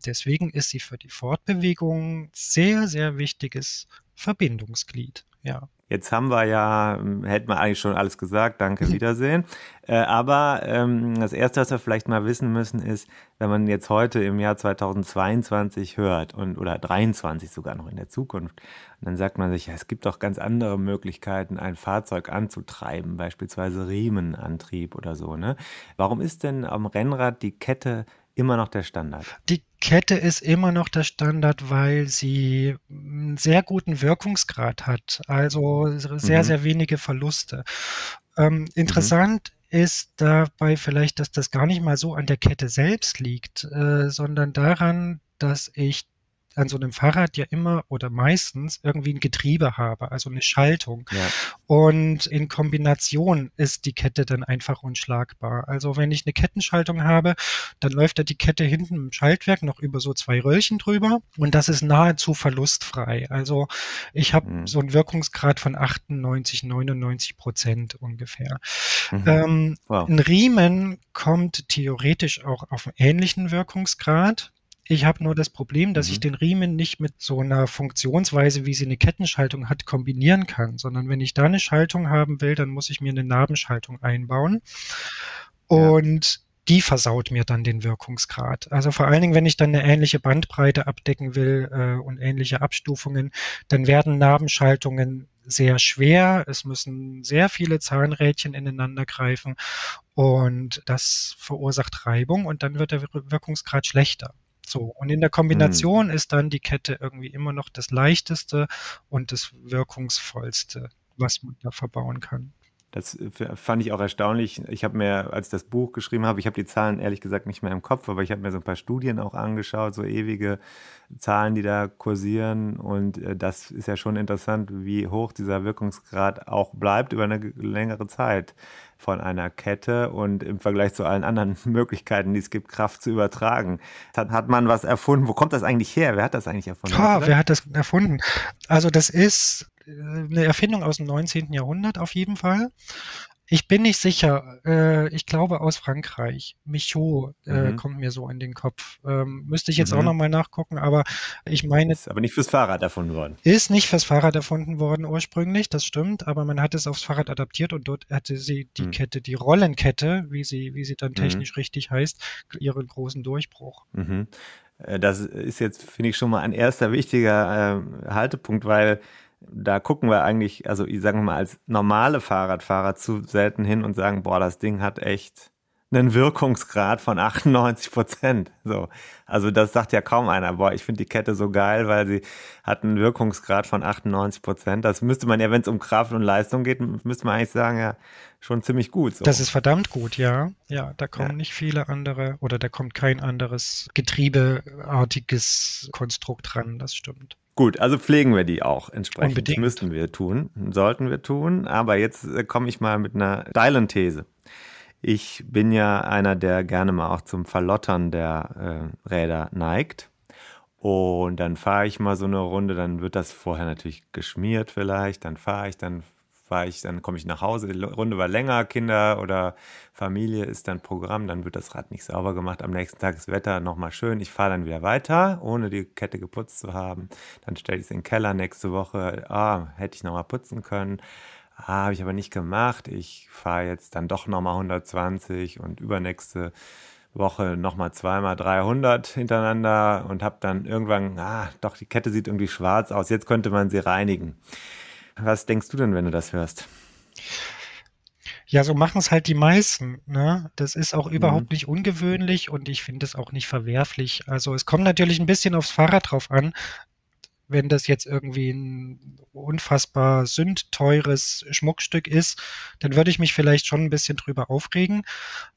deswegen ist sie für die Fortbewegung sehr, sehr wichtiges Verbindungsglied. Ja. Jetzt haben wir ja, hm, hätten wir eigentlich schon alles gesagt, danke. Wiedersehen. Äh, aber ähm, das Erste, was wir vielleicht mal wissen müssen, ist, wenn man jetzt heute im Jahr 2022 hört und oder 23 sogar noch in der Zukunft, dann sagt man sich, ja, es gibt doch ganz andere Möglichkeiten, ein Fahrzeug anzutreiben, beispielsweise Riemenantrieb oder so. Ne? Warum ist denn am Rennrad die Kette immer noch der Standard? Die Kette ist immer noch der Standard, weil sie einen sehr guten Wirkungsgrad hat, also sehr, mhm. sehr wenige Verluste. Ähm, interessant mhm. ist dabei vielleicht, dass das gar nicht mal so an der Kette selbst liegt, äh, sondern daran, dass ich an so einem Fahrrad ja immer oder meistens irgendwie ein Getriebe habe, also eine Schaltung. Ja. Und in Kombination ist die Kette dann einfach unschlagbar. Also wenn ich eine Kettenschaltung habe, dann läuft da die Kette hinten im Schaltwerk noch über so zwei Röllchen drüber und das ist nahezu verlustfrei. Also ich habe mhm. so einen Wirkungsgrad von 98, 99 Prozent ungefähr. Mhm. Ähm, wow. Ein Riemen kommt theoretisch auch auf einen ähnlichen Wirkungsgrad. Ich habe nur das Problem, dass mhm. ich den Riemen nicht mit so einer Funktionsweise, wie sie eine Kettenschaltung hat, kombinieren kann, sondern wenn ich da eine Schaltung haben will, dann muss ich mir eine Nabenschaltung einbauen. Und ja die versaut mir dann den Wirkungsgrad. Also vor allen Dingen, wenn ich dann eine ähnliche Bandbreite abdecken will äh, und ähnliche Abstufungen, dann werden Nabenschaltungen sehr schwer. Es müssen sehr viele Zahnrädchen ineinander greifen und das verursacht Reibung und dann wird der Wirkungsgrad schlechter. So, und in der Kombination mhm. ist dann die Kette irgendwie immer noch das leichteste und das wirkungsvollste, was man da verbauen kann. Das äh, fand ich auch erstaunlich. Ich habe mir, als ich das Buch geschrieben habe, ich habe die Zahlen ehrlich gesagt nicht mehr im Kopf, aber ich habe mir so ein paar Studien auch angeschaut, so ewige Zahlen, die da kursieren. Und äh, das ist ja schon interessant, wie hoch dieser Wirkungsgrad auch bleibt über eine längere Zeit von einer Kette und im Vergleich zu allen anderen Möglichkeiten, die es gibt, Kraft zu übertragen. Hat, hat man was erfunden? Wo kommt das eigentlich her? Wer hat das eigentlich erfunden? Ah, wer hat das erfunden? Also das ist eine Erfindung aus dem 19. Jahrhundert auf jeden Fall. Ich bin nicht sicher. Äh, ich glaube aus Frankreich. Michaud äh, Mhm. kommt mir so in den Kopf. Ähm, müsste ich jetzt auch Mhm. nochmal nachgucken, aber ich meine, Ist aber nicht fürs Fahrrad erfunden worden. ist nicht fürs Fahrrad erfunden worden ursprünglich, das stimmt, aber man hat es aufs Fahrrad adaptiert und dort hatte sie die Mhm. Kette, die Rollenkette, wie sie, wie sie dann Mhm. technisch richtig heißt, ihren großen Durchbruch. Mhm. Äh, Das ist jetzt, finde ich, schon mal ein erster wichtiger äh, Haltepunkt, weil da gucken wir eigentlich, also ich sage mal, als normale Fahrradfahrer zu selten hin und sagen, boah, das Ding hat echt einen Wirkungsgrad von 98 Prozent. So. Also das sagt ja kaum einer, boah, ich finde die Kette so geil, weil sie hat einen Wirkungsgrad von 98 Prozent. Das müsste man ja, wenn es um Kraft und Leistung geht, müsste man eigentlich sagen, ja, schon ziemlich gut. So. Das ist verdammt gut, ja. Ja, da kommen Ja. nicht viele andere oder da kommt kein anderes getriebeartiges Konstrukt ran, das stimmt. Gut, also pflegen wir die auch entsprechend. Unbedingt. Müssten wir tun, sollten wir tun. Aber jetzt äh, komme ich mal mit einer steilen These. Ich bin ja einer, der gerne mal auch zum Verlottern der äh, Räder neigt. Und dann fahre ich mal so eine Runde, dann wird das vorher natürlich geschmiert vielleicht, dann fahre ich, dann fahre ich, dann komme ich nach Hause, die Runde war länger, Kinder oder Familie ist dann Programm, dann wird das Rad nicht sauber gemacht, am nächsten Tag ist Wetter nochmal schön, ich fahre dann wieder weiter, ohne die Kette geputzt zu haben, dann stelle ich es in den Keller nächste Woche, ah, hätte ich nochmal putzen können, ah, habe ich aber nicht gemacht, ich fahre jetzt dann doch nochmal 120 und übernächste Woche nochmal zweimal 300 hintereinander und habe dann irgendwann, ah, doch, die Kette sieht irgendwie schwarz aus, jetzt könnte man sie reinigen. Was denkst du denn, wenn du das hörst? Ja, so machen es halt die meisten. Ne? Das ist auch überhaupt Mhm. nicht ungewöhnlich und ich finde es auch nicht verwerflich. Also es kommt natürlich ein bisschen aufs Fahrrad drauf an. Wenn das jetzt irgendwie ein unfassbar sündteures Schmuckstück ist, dann würde ich mich vielleicht schon ein bisschen drüber aufregen.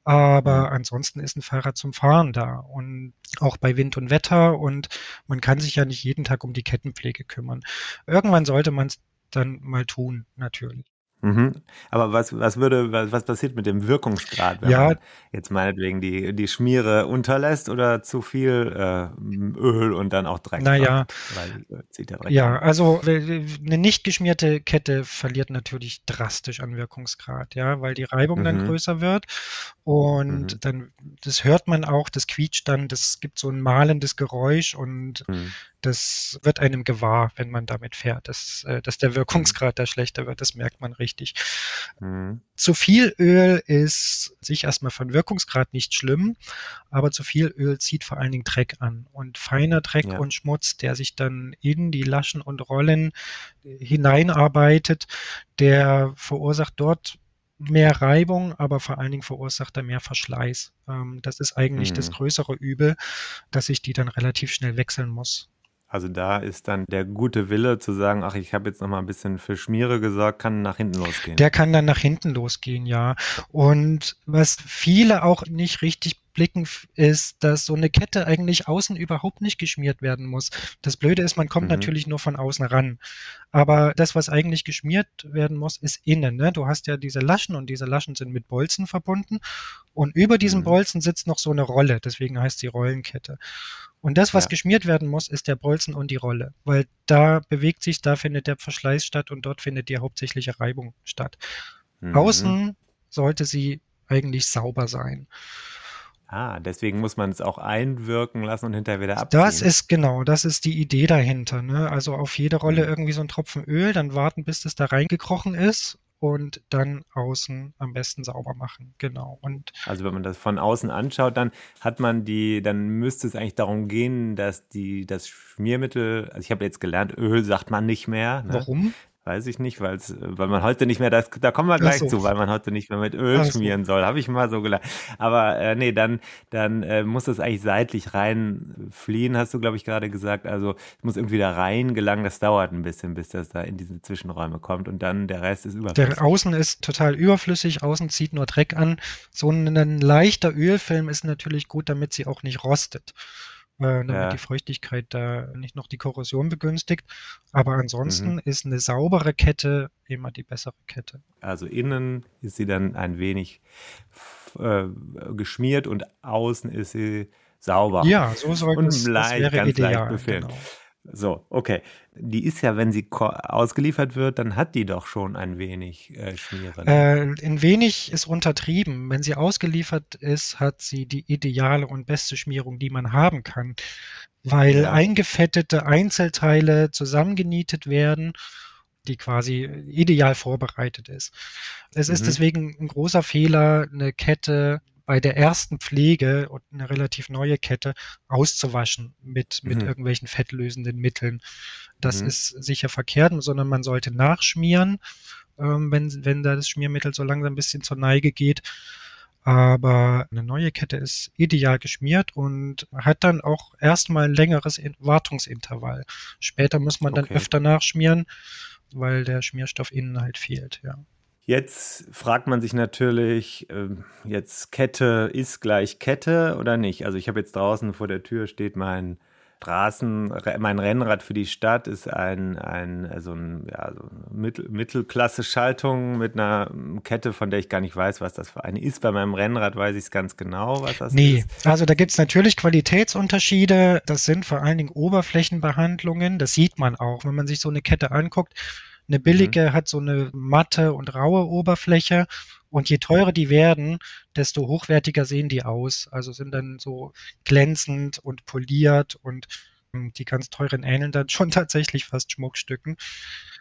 Aber Mhm. ansonsten ist ein Fahrrad zum Fahren da und auch bei Wind und Wetter und man kann sich ja nicht jeden Tag um die Kettenpflege kümmern. Irgendwann sollte man es dann mal tun, natürlich. Mhm. Aber was, was würde, was, was passiert mit dem Wirkungsgrad, wenn Ja. man jetzt meinetwegen die, die Schmiere unterlässt oder zu viel äh, Öl und dann auch Dreck Naja. äh, Ja, an. also w- eine nicht geschmierte Kette verliert natürlich drastisch an Wirkungsgrad, ja, weil die Reibung dann Mhm. größer wird und Mhm. dann, das hört man auch, das quietscht dann, das gibt so ein malendes Geräusch und Mhm. Das wird einem gewahr, wenn man damit fährt, dass, äh, dass der Wirkungsgrad da schlechter wird, das merkt man richtig. Mhm. Zu viel Öl ist sich erstmal von Wirkungsgrad nicht schlimm, aber zu viel Öl zieht vor allen Dingen Dreck an. Und feiner Dreck Ja. und Schmutz, der sich dann in die Laschen und Rollen hineinarbeitet, der verursacht dort mehr Reibung, aber vor allen Dingen verursacht er mehr Verschleiß. Ähm, das ist eigentlich das Mhm. größere Übel, dass ich die dann relativ schnell wechseln muss. Also da ist dann der gute Wille zu sagen, ach, ich habe jetzt noch mal ein bisschen für Schmiere gesorgt, kann nach hinten losgehen. Der kann dann nach hinten losgehen, ja. Und was viele auch nicht richtig blicken, ist, dass so eine Kette eigentlich außen überhaupt nicht geschmiert werden muss. Das Blöde ist, man kommt Mhm. natürlich nur von außen ran. Aber das, was eigentlich geschmiert werden muss, ist innen. Ne? Du hast ja diese Laschen und diese Laschen sind mit Bolzen verbunden. Und über diesem Mhm. Bolzen sitzt noch so eine Rolle. Deswegen heißt sie Rollenkette. Und das, was Ja. geschmiert werden muss, ist der Bolzen und die Rolle. Weil da bewegt sich, da findet der Verschleiß statt und dort findet die hauptsächliche Reibung statt. Mhm. Außen sollte sie eigentlich sauber sein. Ah, deswegen muss man es auch einwirken lassen und hinterher wieder abziehen. Das ist genau, das ist die Idee dahinter. Ne? Also auf jede Rolle Mhm. irgendwie so ein Tropfen Öl, dann warten, bis das da reingekrochen ist und dann außen am besten sauber machen. Genau. Und Also wenn man das von außen anschaut, dann hat man die, dann müsste es eigentlich darum gehen, dass die das Schmiermittel, also ich habe jetzt gelernt, Öl sagt man nicht mehr. Ne? warum? Weiß ich nicht, weil's, weil man heute nicht mehr, das, da kommen wir gleich so. zu, weil man heute nicht mehr mit Öl so. schmieren soll, habe ich mal so gelernt. Aber äh, nee, dann, dann äh, muss es eigentlich seitlich reinfliehen, hast du, glaube ich, gerade gesagt. Also es muss irgendwie da rein gelangen, das dauert ein bisschen, bis das da in diese Zwischenräume kommt und dann der Rest ist überflüssig. Der Außen ist total überflüssig, außen zieht nur Dreck an. So ein leichter Ölfilm ist natürlich gut, damit sie auch nicht rostet. Äh, damit Ja. die Feuchtigkeit da nicht noch die Korrosion begünstigt. Aber ansonsten Mhm. ist eine saubere Kette immer die bessere Kette. Also innen ist sie dann ein wenig äh, geschmiert und außen ist sie sauber. Ja, so soll Und das leicht, wäre ganz leicht ideal. befehlen. Genau. So, okay. Die ist ja, wenn sie ausgeliefert wird, dann hat die doch schon ein wenig äh, Schmiere. Äh, ein wenig ist untertrieben. Wenn sie ausgeliefert ist, hat sie die ideale und beste Schmierung, die man haben kann, weil ja. eingefettete Einzelteile zusammengenietet werden die quasi ideal vorbereitet ist. Es mhm. ist deswegen ein großer Fehler, eine Kette bei der ersten Pflege und eine relativ neue Kette auszuwaschen mit, mit mhm. irgendwelchen fettlösenden Mitteln. Das mhm. ist sicher verkehrt, sondern man sollte nachschmieren, ähm, wenn, wenn da das Schmiermittel so langsam ein bisschen zur Neige geht. Aber eine neue Kette ist ideal geschmiert und hat dann auch erstmal ein längeres Wartungsintervall. Später muss man dann okay. öfter nachschmieren, weil der Schmierstoff innen halt fehlt, ja. Jetzt fragt man sich natürlich, äh, jetzt Kette ist gleich Kette oder nicht? Also ich habe jetzt draußen vor der Tür steht mein Straßen, mein Rennrad für die Stadt ist ein, ein also ein, ja, so eine Mittel, Mittelklasse-Schaltung mit einer Kette, von der ich gar nicht weiß, was das für eine ist. Bei meinem Rennrad weiß ich es ganz genau, was das nee. ist. Nee, also da gibt es natürlich Qualitätsunterschiede. Das sind vor allen Dingen Oberflächenbehandlungen. Das sieht man auch, wenn man sich so eine Kette anguckt eine billige mhm. hat so eine matte und raue Oberfläche und je teurer die werden, desto hochwertiger sehen die aus. Also sind dann so glänzend und poliert und hm, die ganz teuren ähneln dann schon tatsächlich fast Schmuckstücken.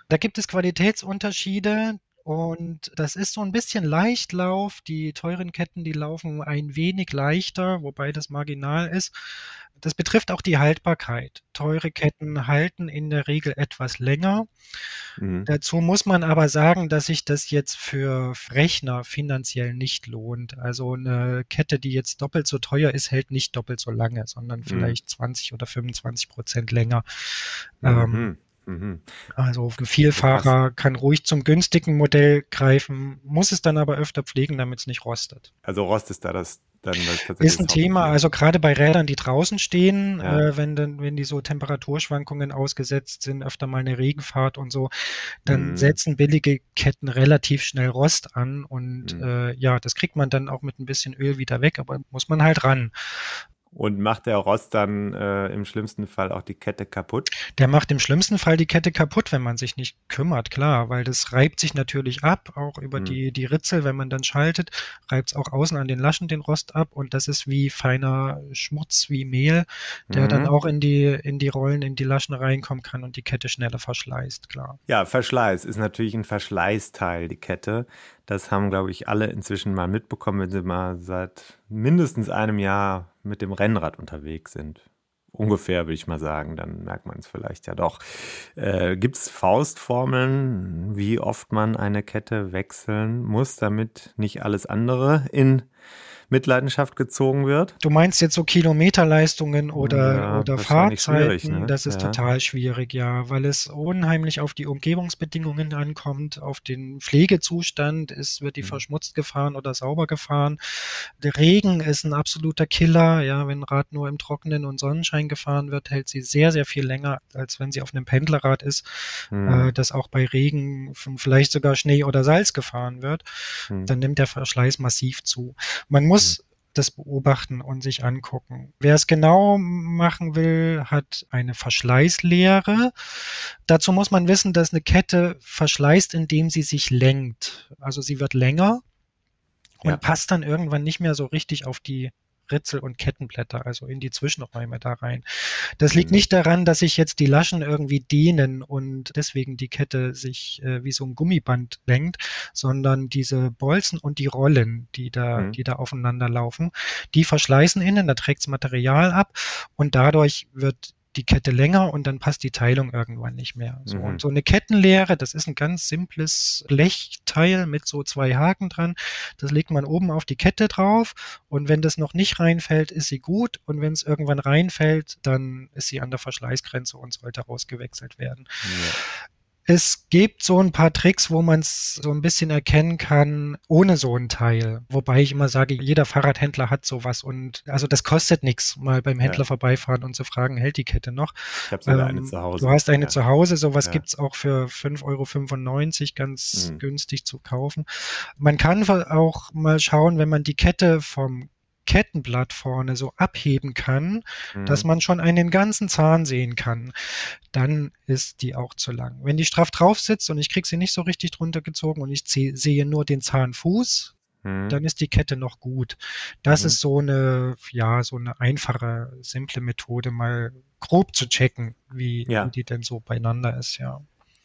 Da gibt es Qualitätsunterschiede. Und das ist so ein bisschen Leichtlauf. Die teuren Ketten, die laufen ein wenig leichter, wobei das marginal ist. Das betrifft auch die Haltbarkeit. Teure Ketten halten in der Regel etwas länger. Mhm. Dazu muss man aber sagen, dass sich das jetzt für Rechner finanziell nicht lohnt. Also eine Kette, die jetzt doppelt so teuer ist, hält nicht doppelt so lange, sondern mhm. vielleicht 20 oder 25 Prozent länger. Mhm. Ähm, Mhm. Also ein Vielfahrer kann ruhig zum günstigen Modell greifen, muss es dann aber öfter pflegen, damit es nicht rostet. Also Rost ist da das dann ist ein Thema, also gerade bei Rädern, die draußen stehen, ja. äh, wenn dann, wenn die so Temperaturschwankungen ausgesetzt sind, öfter mal eine Regenfahrt und so, dann mhm. setzen billige Ketten relativ schnell Rost an und mhm. äh, ja, das kriegt man dann auch mit ein bisschen Öl wieder weg, aber muss man halt ran. Und macht der Rost dann äh, im schlimmsten Fall auch die Kette kaputt? Der macht im schlimmsten Fall die Kette kaputt, wenn man sich nicht kümmert, klar, weil das reibt sich natürlich ab, auch über hm. die, die Ritzel, wenn man dann schaltet, reibt es auch außen an den Laschen den Rost ab und das ist wie feiner Schmutz, wie Mehl, der mhm. dann auch in die, in die Rollen, in die Laschen reinkommen kann und die Kette schneller verschleißt, klar. Ja, Verschleiß ist natürlich ein Verschleißteil, die Kette. Das haben, glaube ich, alle inzwischen mal mitbekommen, wenn sie mal seit mindestens einem Jahr mit dem Rennrad unterwegs sind. Ungefähr, würde ich mal sagen, dann merkt man es vielleicht ja doch. Äh, Gibt es Faustformeln, wie oft man eine Kette wechseln muss, damit nicht alles andere in Mitleidenschaft gezogen wird. Du meinst jetzt so Kilometerleistungen oder, ja, oder Fahrzeiten? Ne? Das ist ja. total schwierig, ja, weil es unheimlich auf die Umgebungsbedingungen ankommt, auf den Pflegezustand. Ist, wird die mhm. verschmutzt gefahren oder sauber gefahren? Der Regen ist ein absoluter Killer. Ja, wenn ein Rad nur im Trockenen und Sonnenschein gefahren wird, hält sie sehr, sehr viel länger, als wenn sie auf einem Pendlerrad ist, mhm. äh, das auch bei Regen vielleicht sogar Schnee oder Salz gefahren wird. Mhm. Dann nimmt der Verschleiß massiv zu. Man muss muss das beobachten und sich angucken. Wer es genau machen will, hat eine Verschleißlehre. Dazu muss man wissen, dass eine Kette verschleißt, indem sie sich lenkt. Also sie wird länger und ja. passt dann irgendwann nicht mehr so richtig auf die Ritzel und Kettenblätter, also in die Zwischenräume da rein. Das liegt mhm. nicht daran, dass sich jetzt die Laschen irgendwie dehnen und deswegen die Kette sich äh, wie so ein Gummiband lenkt, sondern diese Bolzen und die Rollen, die da, mhm. die da aufeinander laufen, die verschleißen innen, da trägt das Material ab und dadurch wird die Kette länger und dann passt die Teilung irgendwann nicht mehr. So, mhm. Und so eine Kettenlehre, das ist ein ganz simples Blechteil mit so zwei Haken dran. Das legt man oben auf die Kette drauf und wenn das noch nicht reinfällt, ist sie gut und wenn es irgendwann reinfällt, dann ist sie an der Verschleißgrenze und sollte ausgewechselt werden. Es gibt so ein paar Tricks, wo man es so ein bisschen erkennen kann, ohne so ein Teil. Wobei ich immer sage, jeder Fahrradhändler hat sowas und also das kostet nichts, mal beim Händler ja. vorbeifahren und zu fragen, hält die Kette noch? Ich habe ähm, eine zu Hause. Du hast eine ja. zu Hause, sowas ja. gibt's auch für 5,95 Euro ganz mhm. günstig zu kaufen. Man kann auch mal schauen, wenn man die Kette vom Kettenblatt vorne so abheben kann, mhm. dass man schon einen ganzen Zahn sehen kann, dann ist die auch zu lang. Wenn die straff drauf sitzt und ich kriege sie nicht so richtig drunter gezogen und ich sehe nur den Zahnfuß, mhm. dann ist die Kette noch gut. Das mhm. ist so eine, ja, so eine einfache, simple Methode, mal grob zu checken, wie, ja. wie die denn so beieinander ist, ja.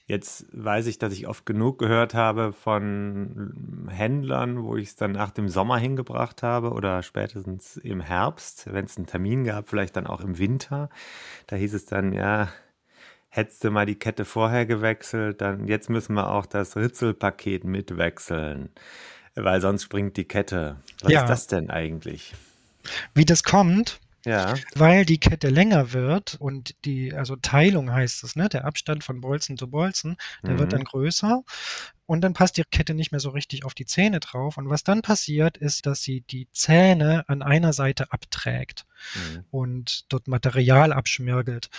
Jetzt weiß ich, dass ich oft genug gehört habe von Händlern, wo ich es dann nach dem Sommer hingebracht habe oder spätestens im Herbst, wenn es einen Termin gab, vielleicht dann auch im Winter. Da hieß es dann, ja, hättest du mal die Kette vorher gewechselt, dann jetzt müssen wir auch das Ritzelpaket mitwechseln, weil sonst springt die Kette. Was ja. ist das denn eigentlich? Wie das kommt, ja. Weil die Kette länger wird und die, also Teilung heißt es, ne? Der Abstand von Bolzen zu Bolzen, der mhm. wird dann größer und dann passt die Kette nicht mehr so richtig auf die Zähne drauf. Und was dann passiert, ist, dass sie die Zähne an einer Seite abträgt mhm. und dort Material abschmirgelt.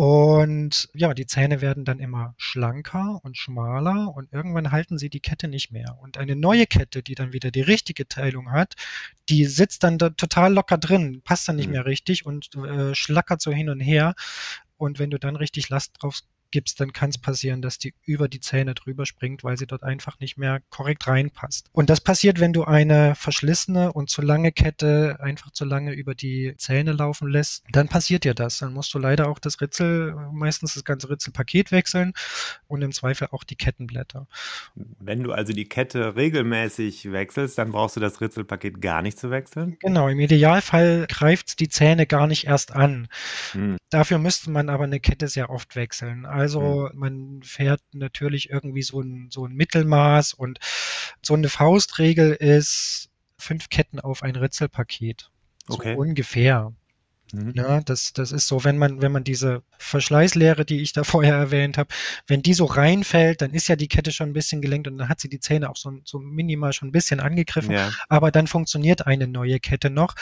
Und ja, die Zähne werden dann immer schlanker und schmaler und irgendwann halten sie die Kette nicht mehr. Und eine neue Kette, die dann wieder die richtige Teilung hat, die sitzt dann da total locker drin, passt dann nicht mhm. mehr richtig und äh, schlackert so hin und her. Und wenn du dann richtig Last drauf gibst, dann kann es passieren, dass die über die Zähne drüber springt, weil sie dort einfach nicht mehr korrekt reinpasst. Und das passiert, wenn du eine verschlissene und zu lange Kette einfach zu lange über die Zähne laufen lässt, dann passiert dir das. Dann musst du leider auch das Ritzel, meistens das ganze Ritzelpaket wechseln und im Zweifel auch die Kettenblätter. Wenn du also die Kette regelmäßig wechselst, dann brauchst du das Ritzelpaket gar nicht zu wechseln? Genau, im Idealfall greift die Zähne gar nicht erst an. Hm. Dafür müsste man aber eine Kette sehr oft wechseln. Also mhm. man fährt natürlich irgendwie so ein, so ein Mittelmaß und so eine Faustregel ist fünf Ketten auf ein Ritzelpaket. So okay. ungefähr. Mhm. Ja, das, das ist so, wenn man, wenn man diese Verschleißlehre, die ich da vorher erwähnt habe, wenn die so reinfällt, dann ist ja die Kette schon ein bisschen gelenkt und dann hat sie die Zähne auch so, so minimal schon ein bisschen angegriffen. Ja. Aber dann funktioniert eine neue Kette noch.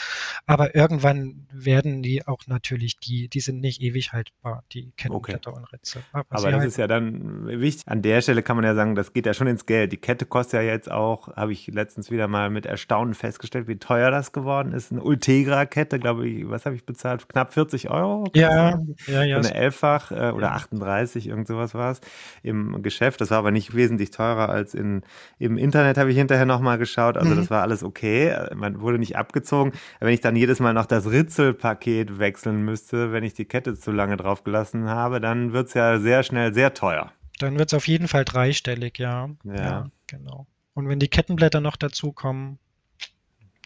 Aber irgendwann werden die auch natürlich, die, die sind nicht ewig haltbar, die Kettenkette okay. und Ritze. Aber, Aber das ist ja dann wichtig. An der Stelle kann man ja sagen, das geht ja schon ins Geld. Die Kette kostet ja jetzt auch, habe ich letztens wieder mal mit Erstaunen festgestellt, wie teuer das geworden ist. Eine Ultegra-Kette, glaube ich, was habe ich bezahlt? Bezahlt, knapp 40 Euro. Ja, ja, ja. eine Elffach äh, oder 38, irgend sowas war es im Geschäft. Das war aber nicht wesentlich teurer als in, im Internet, habe ich hinterher nochmal geschaut. Also mhm. das war alles okay. Man wurde nicht abgezogen. Wenn ich dann jedes Mal noch das Ritzelpaket wechseln müsste, wenn ich die Kette zu lange drauf gelassen habe, dann wird es ja sehr schnell sehr teuer. Dann wird es auf jeden Fall dreistellig, ja. ja. Ja, genau. Und wenn die Kettenblätter noch dazukommen,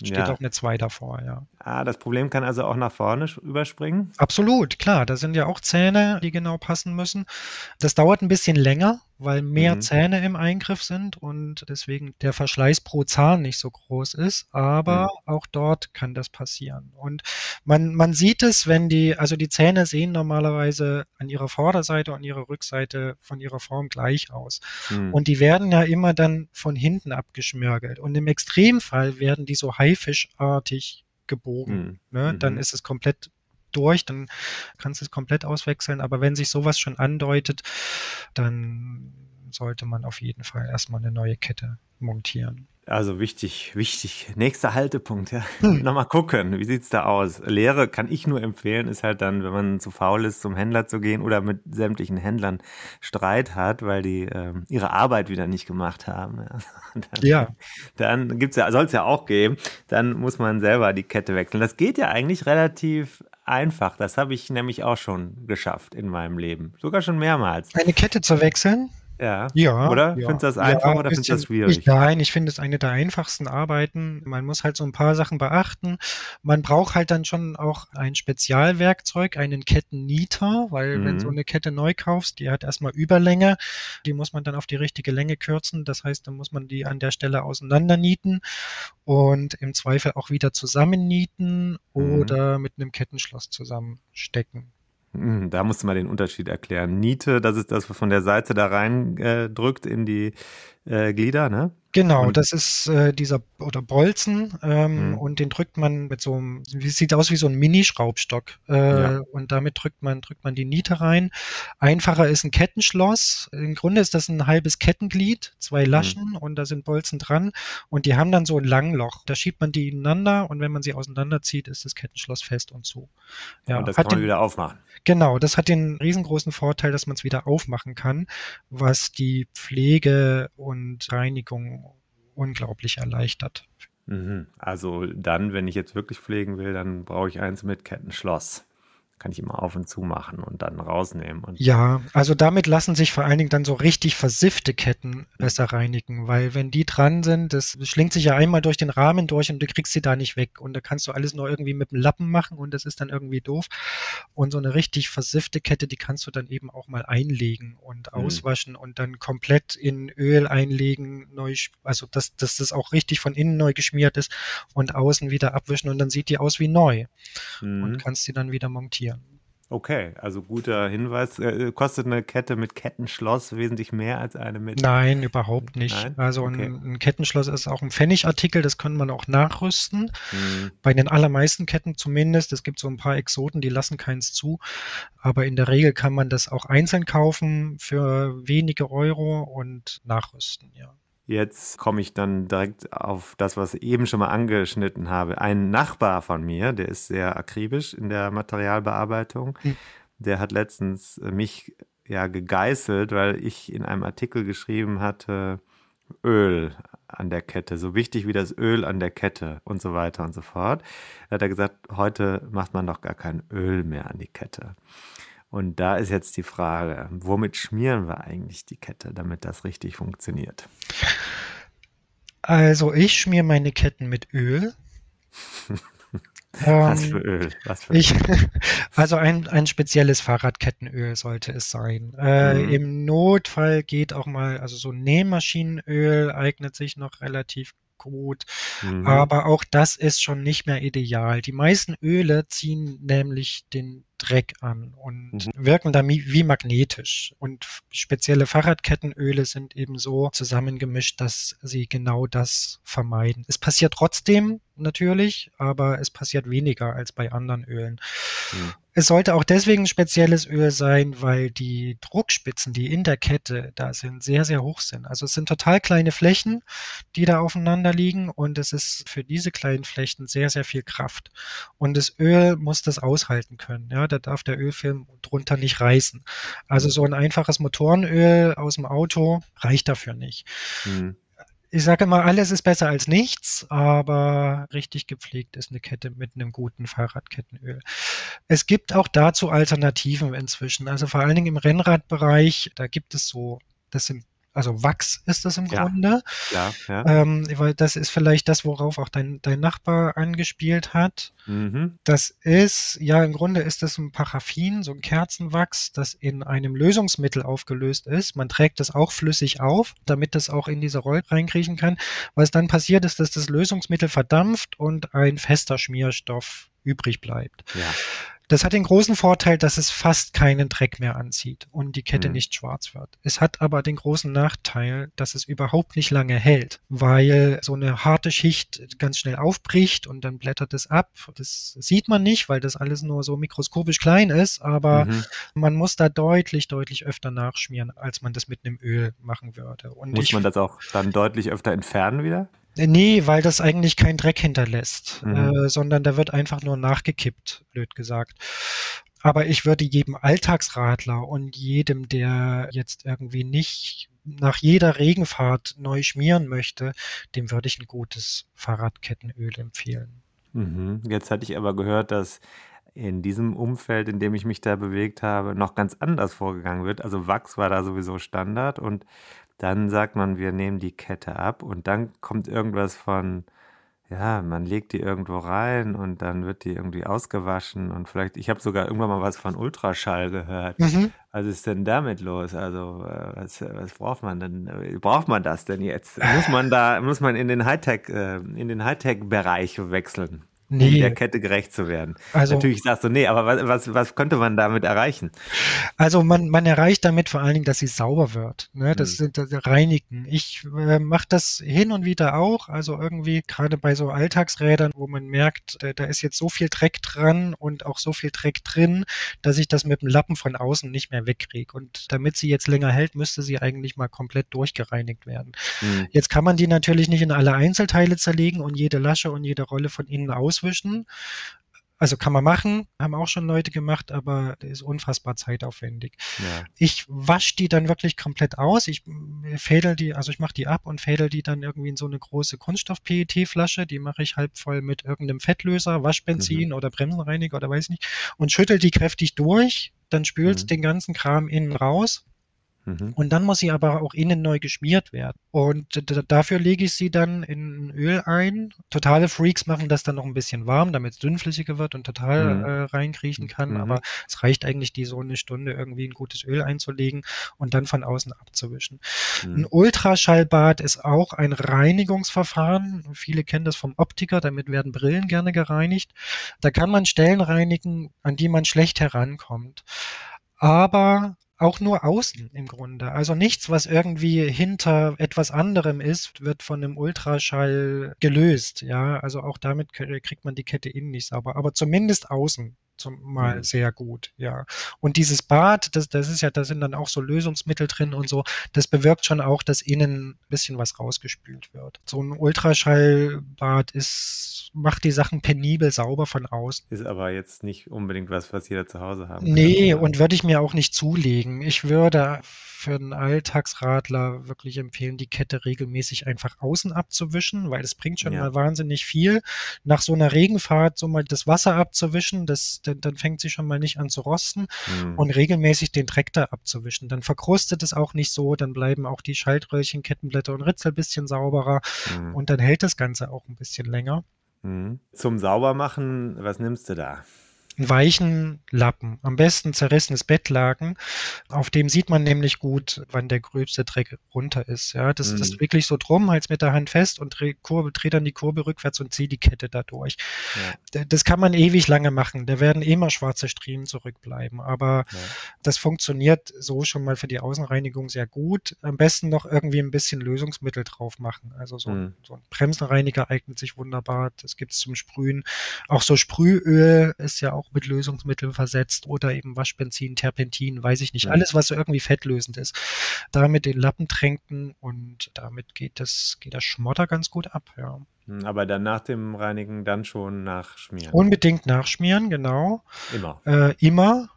Steht ja. auch eine 2 davor, ja. Ah, das Problem kann also auch nach vorne überspringen? Absolut, klar. Da sind ja auch Zähne, die genau passen müssen. Das dauert ein bisschen länger, weil mehr mhm. Zähne im Eingriff sind und deswegen der Verschleiß pro Zahn nicht so groß ist. Aber mhm. auch dort kann das passieren. Und man, man sieht es, wenn die, also die Zähne sehen normalerweise an ihrer Vorderseite und ihrer Rückseite von ihrer Form gleich aus. Mhm. Und die werden ja immer dann von hinten abgeschmörgelt. Und im Extremfall werden die so haifischartig gebogen. Mhm. Ne? Dann mhm. ist es komplett durch, dann kannst du es komplett auswechseln. Aber wenn sich sowas schon andeutet, dann sollte man auf jeden Fall erstmal eine neue Kette montieren. Also wichtig, wichtig. Nächster Haltepunkt, ja. Hm. Nochmal gucken, wie sieht's da aus? Lehre kann ich nur empfehlen, ist halt dann, wenn man zu faul ist, zum Händler zu gehen oder mit sämtlichen Händlern Streit hat, weil die äh, ihre Arbeit wieder nicht gemacht haben. Ja. Dann, ja. Dann gibt's ja, soll es ja auch geben, dann muss man selber die Kette wechseln. Das geht ja eigentlich relativ einfach. Das habe ich nämlich auch schon geschafft in meinem Leben. Sogar schon mehrmals. Eine Kette zu wechseln? Ja. Ja. Oder? Ja. Findest du das einfach ja, oder findest du das schwierig? Ich, nein, ich finde es eine der einfachsten Arbeiten. Man muss halt so ein paar Sachen beachten. Man braucht halt dann schon auch ein Spezialwerkzeug, einen Kettennieter, weil mhm. wenn du so eine Kette neu kaufst, die hat erstmal Überlänge, die muss man dann auf die richtige Länge kürzen. Das heißt, dann muss man die an der Stelle auseinandernieten und im Zweifel auch wieder zusammennieten mhm. oder mit einem Kettenschloss zusammenstecken. Hm, da musst du mal den Unterschied erklären. Niete, das ist das, was von der Seite da rein äh, drückt in die äh, Glieder, ne? Genau, Und- das ist äh, dieser oder Bolzen ähm, Mhm. und den drückt man mit so einem, sieht aus wie so ein Mini-Schraubstock äh, Ja. und damit drückt man drückt man die Niete rein. Einfacher ist ein Kettenschloss. Im Grunde ist das ein halbes Kettenglied, zwei Laschen und da sind Bolzen dran und die haben dann so ein Langloch. Da schiebt man die ineinander und wenn man sie auseinanderzieht, ist das Kettenschloss fest und zu. Ja, und das kann man den, wieder aufmachen. Genau, das hat den riesengroßen Vorteil, dass man es wieder aufmachen kann, was die Pflege und Reinigung unglaublich erleichtert. Mhm. Also dann, wenn ich jetzt wirklich pflegen will, dann brauche ich eins mit Kettenschloss. Kann ich immer auf und zu machen und dann rausnehmen. Und Ja, also damit lassen sich vor allen Dingen dann so richtig versiffte Ketten besser reinigen, weil wenn die dran sind, das schlingt sich ja einmal durch den Rahmen durch und du kriegst sie da nicht weg und da kannst du alles nur irgendwie mit dem Lappen machen und das ist dann irgendwie doof. Und so eine richtig versiffte Kette, die kannst du dann eben auch mal einlegen und Mhm. auswaschen und dann komplett in Öl einlegen, neu, also dass, dass das auch richtig von innen neu geschmiert ist und außen wieder abwischen und dann sieht die aus wie neu Mhm. und kannst sie dann wieder montieren. Okay, also guter Hinweis. Äh, kostet eine Kette mit Kettenschloss wesentlich mehr als eine mit. Nein, überhaupt nicht. Nein? Also Okay. ein, ein Kettenschloss ist auch ein Pfennigartikel, das kann man auch nachrüsten. Mhm. Bei den allermeisten Ketten zumindest. Es gibt so ein paar Exoten, die lassen keins zu. Aber in der Regel kann man das auch einzeln kaufen für wenige Euro und nachrüsten, ja. Jetzt komme ich dann direkt auf das, was ich eben schon mal angeschnitten habe. Ein Nachbar von mir, der ist sehr akribisch in der Materialbearbeitung, Hm. der hat letztens mich ja gegeißelt, weil ich in einem Artikel geschrieben hatte, Öl an der Kette, so wichtig wie das Öl an der Kette und so weiter und so fort. Da hat er gesagt, heute macht man doch gar kein Öl mehr an die Kette. Und da ist jetzt die Frage, womit schmieren wir eigentlich die Kette, damit das richtig funktioniert? Also ich schmiere meine Ketten mit Öl. Was Ähm, für Öl? Was für Ich, also ein, ein spezielles Fahrradkettenöl sollte es sein. Äh, Mhm. Im Notfall geht auch mal, also so Nähmaschinenöl eignet sich noch relativ gut, Mhm. aber auch das ist schon nicht mehr ideal. Die meisten Öle ziehen nämlich den Dreck an und Mhm. wirken da wie magnetisch. Und spezielle Fahrradkettenöle sind eben so zusammengemischt, dass sie genau das vermeiden. Es passiert trotzdem natürlich, aber es passiert weniger als bei anderen Ölen. Mhm. Es sollte auch deswegen ein spezielles Öl sein, weil die Druckspitzen, die in der Kette da sind, sehr, sehr hoch sind. Also es sind total kleine Flächen, die da aufeinander liegen und es ist für diese kleinen Flächen sehr, sehr viel Kraft. Und das Öl muss das aushalten können. Ja, da darf der Ölfilm drunter nicht reißen. Also so ein einfaches Motorenöl aus dem Auto reicht dafür nicht. Mhm. Ich sage immer, alles ist besser als nichts, aber richtig gepflegt ist eine Kette mit einem guten Fahrradkettenöl. Es gibt auch dazu Alternativen inzwischen. Also vor allen Dingen im Rennradbereich, da gibt es so, das sind, also Wachs ist das im Ja. Grunde. Klar, ja. Ähm, weil das ist vielleicht das, worauf auch dein, dein Nachbar angespielt hat. Mhm. Das ist, ja, im Grunde ist das ein Paraffin, so ein Kerzenwachs, das in einem Lösungsmittel aufgelöst ist. Man trägt das auch flüssig auf, damit das auch in diese Rolle reinkriechen kann. Was dann passiert ist, dass das Lösungsmittel verdampft und ein fester Schmierstoff übrig bleibt. Ja. Das hat den großen Vorteil, dass es fast keinen Dreck mehr anzieht und die Kette Mhm. nicht schwarz wird. Es hat aber den großen Nachteil, dass es überhaupt nicht lange hält, weil so eine harte Schicht ganz schnell aufbricht und dann blättert es ab. Das sieht man nicht, weil das alles nur so mikroskopisch klein ist, aber Mhm. man muss da deutlich, deutlich öfter nachschmieren, als man das mit einem Öl machen würde. Und Muss ich, man das auch dann deutlich öfter entfernen wieder? Nee, weil das eigentlich keinen Dreck hinterlässt, Mhm. äh, sondern da wird einfach nur nachgekippt, blöd gesagt. Aber ich würde jedem Alltagsradler und jedem, der jetzt irgendwie nicht nach jeder Regenfahrt neu schmieren möchte, dem würde ich ein gutes Fahrradkettenöl empfehlen. Mhm. Jetzt hatte ich aber gehört, dass in diesem Umfeld, in dem ich mich da bewegt habe, noch ganz anders vorgegangen wird. Also Wachs war da sowieso Standard und dann sagt man, wir nehmen die Kette ab und dann kommt irgendwas von, ja, man legt die irgendwo rein und dann wird die irgendwie ausgewaschen und vielleicht, ich habe sogar irgendwann mal was von Ultraschall gehört. Mhm. Was ist denn damit los? Also, äh, was, was braucht man denn? äh, Braucht man das denn jetzt? Muss man da, muss man in den Hightech, äh, in den Hightech-Bereich wechseln? Nee. um der Kette gerecht zu werden. Also, Natürlich sagst du, nee, aber was, was, was könnte man damit erreichen? Also man, man erreicht damit vor allen Dingen, dass sie sauber wird. Ne? Das hm. sind das Reinigen. Ich äh, mache das hin und wieder auch. Also irgendwie gerade bei so Alltagsrädern, wo man merkt, da, da ist jetzt so viel Dreck dran und auch so viel Dreck drin, dass ich das mit dem Lappen von außen nicht mehr wegkriege. Und damit sie jetzt länger hält, müsste sie eigentlich mal komplett durchgereinigt werden. Hm. Jetzt kann man die natürlich nicht in alle Einzelteile zerlegen und jede Lasche und jede Rolle von innen auswischen. Also kann man machen, haben auch schon Leute gemacht, aber das ist unfassbar zeitaufwendig. Ja. Ich wasche die dann wirklich komplett aus. Ich fädel die, also ich mache die ab und fädel die dann irgendwie in so eine große Kunststoff-PET-Flasche. Die mache ich halb voll mit irgendeinem Fettlöser, Waschbenzin mhm. oder Bremsenreiniger oder weiß nicht und schüttel die kräftig durch. Dann spült mhm. den ganzen Kram innen raus Mhm. Und dann muss sie aber auch innen neu geschmiert werden. Und dafür lege ich sie dann in Öl ein. Totale Freaks machen das dann noch ein bisschen warm, damit es dünnflüssiger wird und total mhm. äh, reinkriechen kann. Mhm. Aber es reicht eigentlich, die so eine Stunde irgendwie ein gutes Öl einzulegen und dann von außen abzuwischen. Mhm. Ein Ultraschallbad ist auch ein Reinigungsverfahren. Viele kennen das vom Optiker, damit werden Brillen gerne gereinigt. Da kann man Stellen reinigen, an die man schlecht herankommt. Aber auch nur außen im Grunde. Also nichts, was irgendwie hinter etwas anderem ist, wird von einem Ultraschall gelöst. Ja, also auch damit kriegt man die Kette innen nicht sauber, aber zumindest außen zumal mhm. sehr gut, ja. Und dieses Bad, das, das ist ja, da sind dann auch so Lösungsmittel drin und so, das bewirkt schon auch, dass innen ein bisschen was rausgespült wird. So ein Ultraschallbad ist, macht die Sachen penibel sauber von außen. Ist aber jetzt nicht unbedingt was, was jeder zu Hause haben kann. Nee, und würde ich mir auch nicht zulegen. Ich würde für einen Alltagsradler wirklich empfehlen, die Kette regelmäßig einfach außen abzuwischen, weil es bringt schon ja. mal wahnsinnig viel. Nach so einer Regenfahrt so mal das Wasser abzuwischen, das, dann, dann fängt sie schon mal nicht an zu rosten mhm. und regelmäßig den Dreck da abzuwischen. Dann verkrustet es auch nicht so, dann bleiben auch die Schaltröhrchen, Kettenblätter und Ritzel ein bisschen sauberer mhm. und dann hält das Ganze auch ein bisschen länger. Mhm. Zum Saubermachen, was nimmst du da? Einen weichen Lappen, am besten zerrissenes Bettlaken. Auf dem sieht man nämlich gut, wann der gröbste Dreck runter ist. Ja, das, mhm. das wirklich so drum, halt's mit der Hand fest und dreh, Kurve, dreh dann die Kurve rückwärts und zieh die Kette da durch. Ja. Das kann man ewig lange machen. Da werden immer schwarze Striemen zurückbleiben. Aber ja. das funktioniert so schon mal für die Außenreinigung sehr gut. Am besten noch irgendwie ein bisschen Lösungsmittel drauf machen. Also so, mhm. so ein Bremsenreiniger eignet sich wunderbar. Das gibt's zum Sprühen. Auch so Sprühöl ist ja auch auch mit Lösungsmitteln versetzt oder eben Waschbenzin, Terpentin, weiß ich nicht. Alles, was so irgendwie fettlösend ist. Damit den Lappen tränken und damit geht das, geht das Schmotter ganz gut ab, ja. Hm, aber dann nach dem Reinigen dann schon nachschmieren. Unbedingt nachschmieren, genau. Immer. Äh, immer.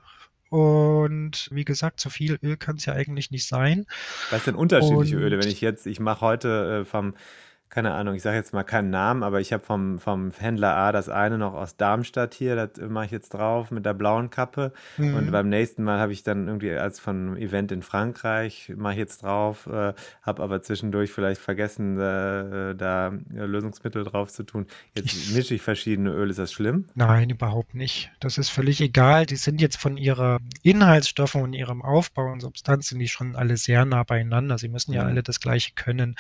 Und wie gesagt, zu viel Öl kann es ja eigentlich nicht sein. Was sind unterschiedliche und, Öle? Wenn ich jetzt, ich mache heute äh, vom keine Ahnung, ich sage jetzt mal keinen Namen, aber ich habe vom, vom Händler A das eine noch aus Darmstadt hier, das mache ich jetzt drauf mit der blauen Kappe. Mhm. Und beim nächsten Mal habe ich dann irgendwie als von einem Event in Frankreich, mache ich jetzt drauf, äh, habe aber zwischendurch vielleicht vergessen, äh, da Lösungsmittel drauf zu tun. Jetzt mische ich verschiedene Öle, ist das schlimm? Nein, überhaupt nicht. Das ist völlig egal. Die sind jetzt von ihrer Inhaltsstoffe und ihrem Aufbau und Substanz sind die schon alle sehr nah beieinander. Sie müssen ja mhm. alle das Gleiche können.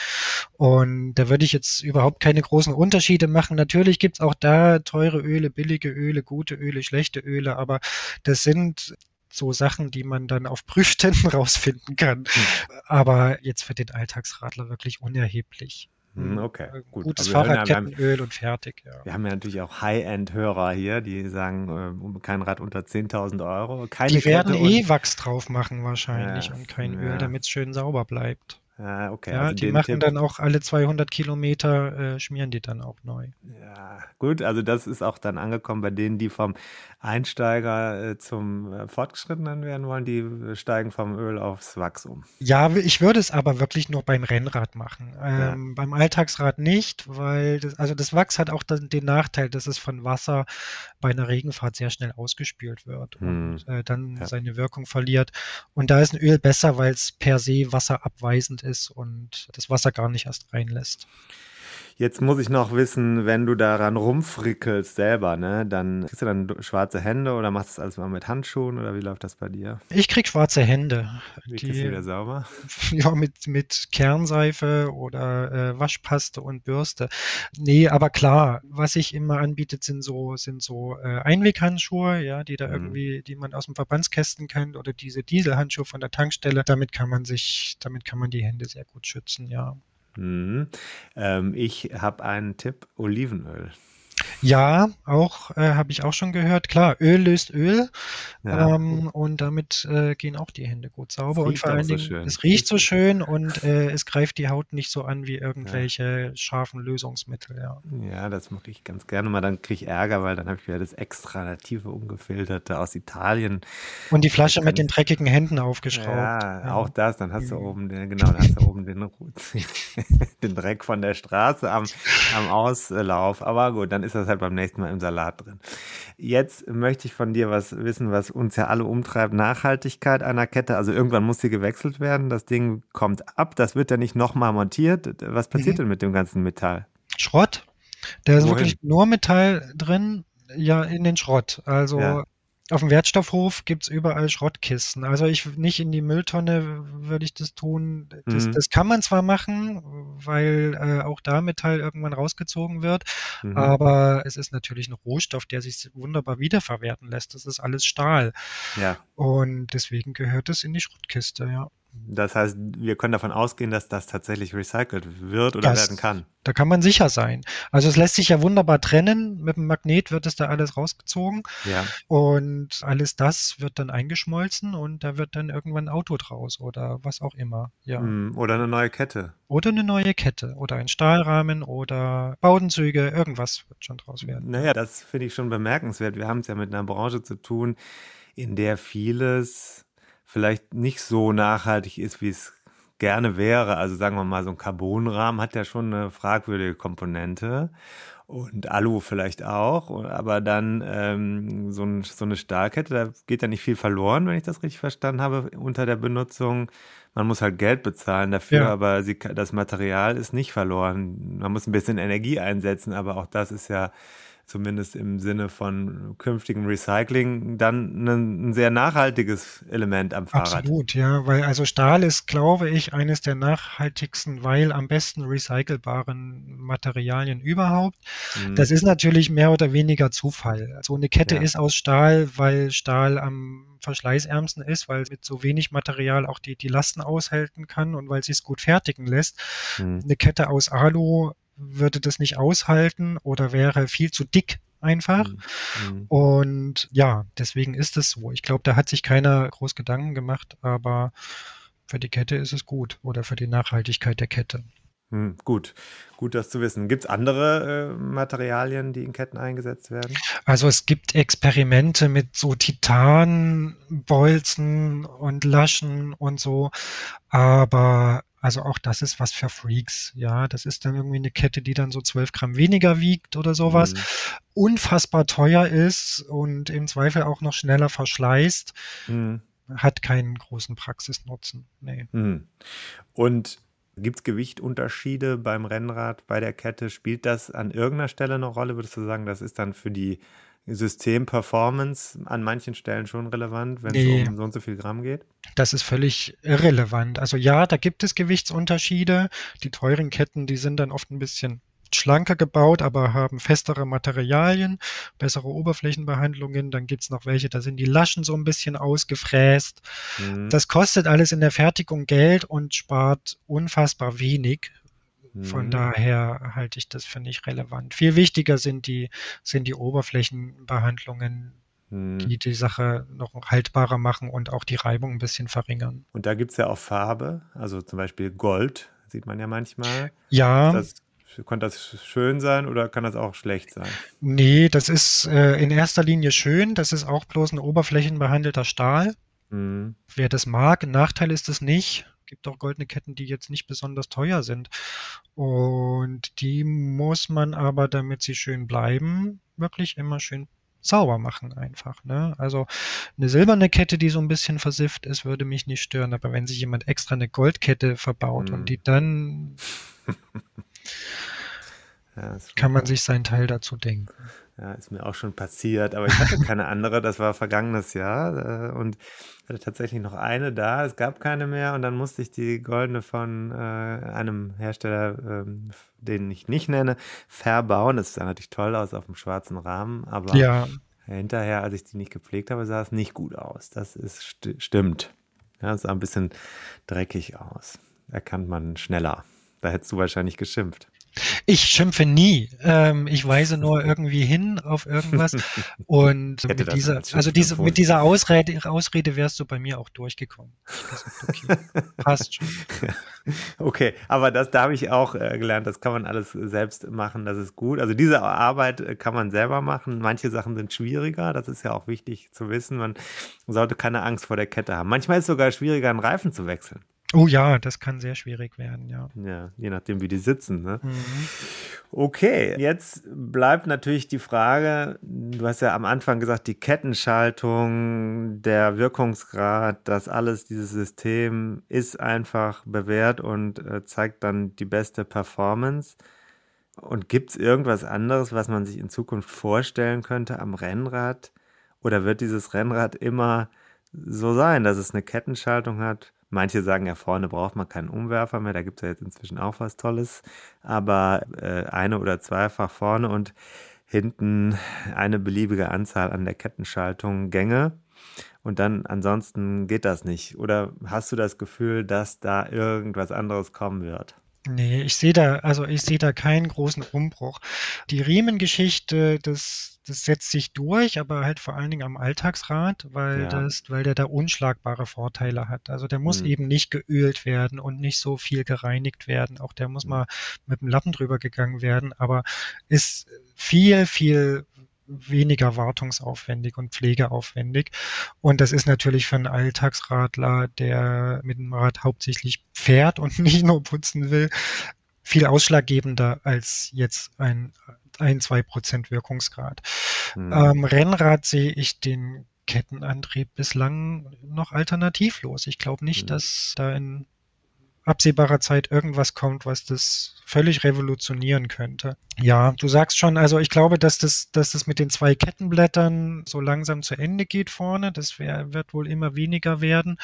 Und da würde ich jetzt überhaupt keine großen Unterschiede machen. Natürlich gibt es auch da teure Öle, billige Öle, gute Öle, schlechte Öle, aber das sind so Sachen, die man dann auf Prüfständen rausfinden kann. Hm. Aber jetzt für den Alltagsradler wirklich unerheblich. Hm, okay, äh, gut. Gutes Fahrradkettenöl und fertig, ja. Wir haben ja natürlich auch High-End-Hörer hier, die sagen, äh, kein Rad unter 10.000 Euro. Keine die werden eh Wachs drauf machen wahrscheinlich ja, und kein ja. Öl, damit es schön sauber bleibt. Ah, okay. Ja, also die machen Tipp, dann auch alle 200 Kilometer, äh, schmieren die dann auch neu. Ja, gut, also das ist auch dann angekommen bei denen, die vom Einsteiger äh, zum äh, Fortgeschrittenen werden wollen, die äh, steigen vom Öl aufs Wachs um. Ja, ich würde es aber wirklich nur beim Rennrad machen. Ähm, ja. Beim Alltagsrad nicht, weil das, also das Wachs hat auch den, den, Nachteil, dass es von Wasser bei einer Regenfahrt sehr schnell ausgespült wird hm. und äh, dann ja. seine Wirkung verliert. Und da ist ein Öl besser, weil es per se wasserabweisend ist und das Wasser gar nicht erst reinlässt. Jetzt muss ich noch wissen, wenn du daran rumfrickelst selber, ne, dann kriegst du dann schwarze Hände oder machst du das alles mal mit Handschuhen oder wie läuft das bei dir? Ich krieg schwarze Hände. Wie kriegst du wieder sauber? Ja, mit, mit Kernseife oder äh, Waschpaste und Bürste. Nee, aber klar, was sich immer anbietet, sind so, sind so äh, Einweghandschuhe, ja, die da Mhm. irgendwie, die man aus dem Verbandskästen kennt oder diese Dieselhandschuhe von der Tankstelle. Damit kann man sich, damit kann man die Hände sehr gut schützen, ja. Mhm. Ähm, ich habe einen Tipp: Olivenöl. Ja, auch äh, habe ich auch schon gehört. Klar, Öl löst Öl Ja. ähm, und damit äh, gehen auch die Hände gut sauber. Es Und riecht vor allen so Dingen, schön. es riecht so schön und äh, es greift die Haut nicht so an wie irgendwelche scharfen Lösungsmittel. Ja. Ja, das mache ich ganz gerne mal. Dann kriege ich Ärger, weil dann habe ich wieder das extra native, ungefilterte aus Italien. Und die Flasche mit den dreckigen Händen aufgeschraubt. Ja, auch das. Dann hast du Mhm. oben den, genau, dann hast du oben den, den Dreck von der Straße am, am Auslauf. Aber gut, dann ist das halt beim nächsten Mal im Salat drin. Jetzt möchte ich von dir was wissen, was uns ja alle umtreibt. Nachhaltigkeit einer Kette. Also irgendwann muss sie gewechselt werden. Das Ding kommt ab. Das wird ja nicht nochmal montiert. Was passiert Mhm. denn mit dem ganzen Metall? Schrott. Da ist Wohin? wirklich nur Metall drin, ja, in den Schrott. Also Ja. Auf dem Wertstoffhof gibt's überall Schrottkisten. Also ich nicht in die Mülltonne würde ich das tun. Das, Mhm. das kann man zwar machen, weil äh, auch da Metall irgendwann rausgezogen wird, Mhm. aber es ist natürlich ein Rohstoff, der sich wunderbar wiederverwerten lässt. Das ist alles Stahl. Ja. Und deswegen gehört es in die Schrottkiste, ja. Das heißt, wir können davon ausgehen, dass das tatsächlich recycelt wird oder Das- werden kann. Da kann man sicher sein. Also es lässt sich ja wunderbar trennen. Mit dem Magnet wird es da alles rausgezogen. Ja. Und alles das wird dann eingeschmolzen und da wird dann irgendwann ein Auto draus oder was auch immer. Ja. Mm, Oder eine neue Kette. Oder eine neue Kette oder ein Stahlrahmen oder Baudenzüge, irgendwas wird schon draus werden. Naja, das finde ich schon bemerkenswert. Wir haben es ja mit einer Branche zu tun, in der vieles vielleicht nicht so nachhaltig ist, wie es gerne wäre. Also sagen wir mal, so ein Carbonrahmen hat ja schon eine fragwürdige Komponente. Und Alu vielleicht auch, aber dann ähm, so, ein, so eine Stahlkette, da geht ja nicht viel verloren, wenn ich das richtig verstanden habe, unter der Benutzung. Man muss halt Geld bezahlen dafür, Ja. aber sie, das Material ist nicht verloren. Man muss ein bisschen Energie einsetzen, aber auch das ist ja zumindest im Sinne von künftigem Recycling dann ein, ein sehr nachhaltiges Element am Fahrrad. Absolut, ja, weil also Stahl ist, glaube ich, eines der nachhaltigsten, weil am besten recycelbaren Materialien überhaupt. Mhm. Das ist natürlich mehr oder weniger Zufall. So eine Kette Ja. ist aus Stahl, weil Stahl am verschleißärmsten ist, weil es mit so wenig Material auch die, die Lasten aushalten kann und weil es sich gut fertigen lässt. Mhm. Eine Kette aus Alu würde das nicht aushalten oder wäre viel zu dick einfach. Mhm. Und ja, deswegen ist es so. Ich glaube, da hat sich keiner groß Gedanken gemacht, aber für die Kette ist es gut oder für die Nachhaltigkeit der Kette. Hm, gut, gut das zu wissen. Gibt es andere äh, Materialien, die in Ketten eingesetzt werden? Also es gibt Experimente mit so Titanbolzen und Laschen und so, aber also auch das ist was für Freaks, ja. Das ist dann irgendwie eine Kette, die dann so 12 Gramm weniger wiegt oder sowas, Mhm. unfassbar teuer ist und im Zweifel auch noch schneller verschleißt, Mhm. hat keinen großen Praxisnutzen. Nee. Mhm. Und gibt es Gewichtunterschiede beim Rennrad, bei der Kette? Spielt das an irgendeiner Stelle eine Rolle? Würdest du sagen, das ist dann für die Systemperformance an manchen Stellen schon relevant, wenn es Nee. um so und so viel Gramm geht? Das ist völlig irrelevant. Also ja, da gibt es Gewichtsunterschiede. Die teuren Ketten, die sind dann oft ein bisschen schlanker gebaut, aber haben festere Materialien, bessere Oberflächenbehandlungen. Dann gibt's noch welche, da sind die Laschen so ein bisschen ausgefräst. Mhm. Das kostet alles in der Fertigung Geld und spart unfassbar wenig. Von Mhm. daher halte ich das für nicht relevant. Viel wichtiger sind die, sind die Oberflächenbehandlungen, Mhm. die die Sache noch haltbarer machen und auch die Reibung ein bisschen verringern. Und da gibt es ja auch Farbe, also zum Beispiel Gold, sieht man ja manchmal. Ja, Ist das, kann das schön sein oder kann das auch schlecht sein? nee, das ist äh, in erster Linie schön. Das ist auch bloß ein oberflächenbehandelter Stahl. Mhm. Wer das mag, ein Nachteil ist es nicht. Gibt auch goldene Ketten, die jetzt nicht besonders teuer sind. Und die muss man aber, damit sie schön bleiben, wirklich immer schön sauber machen einfach. Ne? Also eine silberne Kette, die so ein bisschen versifft ist, würde mich nicht stören. Aber wenn sich jemand extra eine Goldkette verbaut Hm. und die dann Ja, kann man sich seinen Teil dazu denken. Ja, ist mir auch schon passiert, aber ich hatte keine andere. Das war vergangenes Jahr äh, und hatte tatsächlich noch eine da. Es gab keine mehr und dann musste ich die goldene von äh, einem Hersteller, ähm, den ich nicht nenne, verbauen. Das sah natürlich toll aus auf dem schwarzen Rahmen, aber Ja, hinterher, als ich die nicht gepflegt habe, sah es nicht gut aus. Das ist sti stimmt. Ja, es sah ein bisschen dreckig aus. Erkannt man schneller. Da hättest du wahrscheinlich geschimpft. ich schimpfe nie. Ähm, ich weise nur irgendwie hin auf irgendwas. Und mit dieser, als also diese, mit dieser Ausrede, Ausrede wärst du bei mir auch durchgekommen. Okay, passt schon. Okay, aber das, da habe ich auch äh, gelernt, das kann man alles selbst machen, das ist gut. Also diese Arbeit äh, kann man selber machen. Manche Sachen sind schwieriger, das ist ja auch wichtig zu wissen. Man sollte keine Angst vor der Kette haben. Manchmal ist es sogar schwieriger, einen Reifen zu wechseln. Oh ja, das kann sehr schwierig werden, ja. Ja, je nachdem, wie die sitzen. Ne? Mhm. Okay, jetzt bleibt natürlich die Frage, du hast ja am Anfang gesagt, die Kettenschaltung, der Wirkungsgrad, das alles, dieses System ist einfach bewährt und äh, zeigt dann die beste Performance. Und gibt es irgendwas anderes, was man sich in Zukunft vorstellen könnte am Rennrad? Oder wird dieses Rennrad immer so sein, dass es eine Kettenschaltung hat? Manche sagen ja, vorne braucht man keinen Umwerfer mehr, da gibt es ja jetzt inzwischen auch was Tolles, aber äh, eine oder zweifach vorne und hinten eine beliebige Anzahl an der Kettenschaltung Gänge. Und dann ansonsten geht das nicht. Oder hast du das Gefühl, dass da irgendwas anderes kommen wird? Nee, ich sehe da, also ich sehe da keinen großen Umbruch. Die Riemengeschichte, das, das setzt sich durch, aber halt vor allen Dingen am Alltagsrad, weil Ja. das, weil der da unschlagbare Vorteile hat. Also der muss Hm. eben nicht geölt werden und nicht so viel gereinigt werden. Auch der muss Hm. mal mit dem Lappen drüber gegangen werden, aber ist viel, viel weniger wartungsaufwendig und pflegeaufwendig. Und das ist natürlich für einen Alltagsradler, der mit dem Rad hauptsächlich fährt und nicht nur putzen will, viel ausschlaggebender als jetzt ein, ein, zwei Prozent Wirkungsgrad. Hm. Ähm, Rennrad sehe ich den Kettenantrieb bislang noch alternativlos. Ich glaube nicht, Hm. dass da in absehbarer Zeit irgendwas kommt, was das völlig revolutionieren könnte. Ja, du sagst schon, also ich glaube, dass das, dass das mit den zwei Kettenblättern so langsam zu Ende geht vorne. Das wär, wird wohl immer weniger werden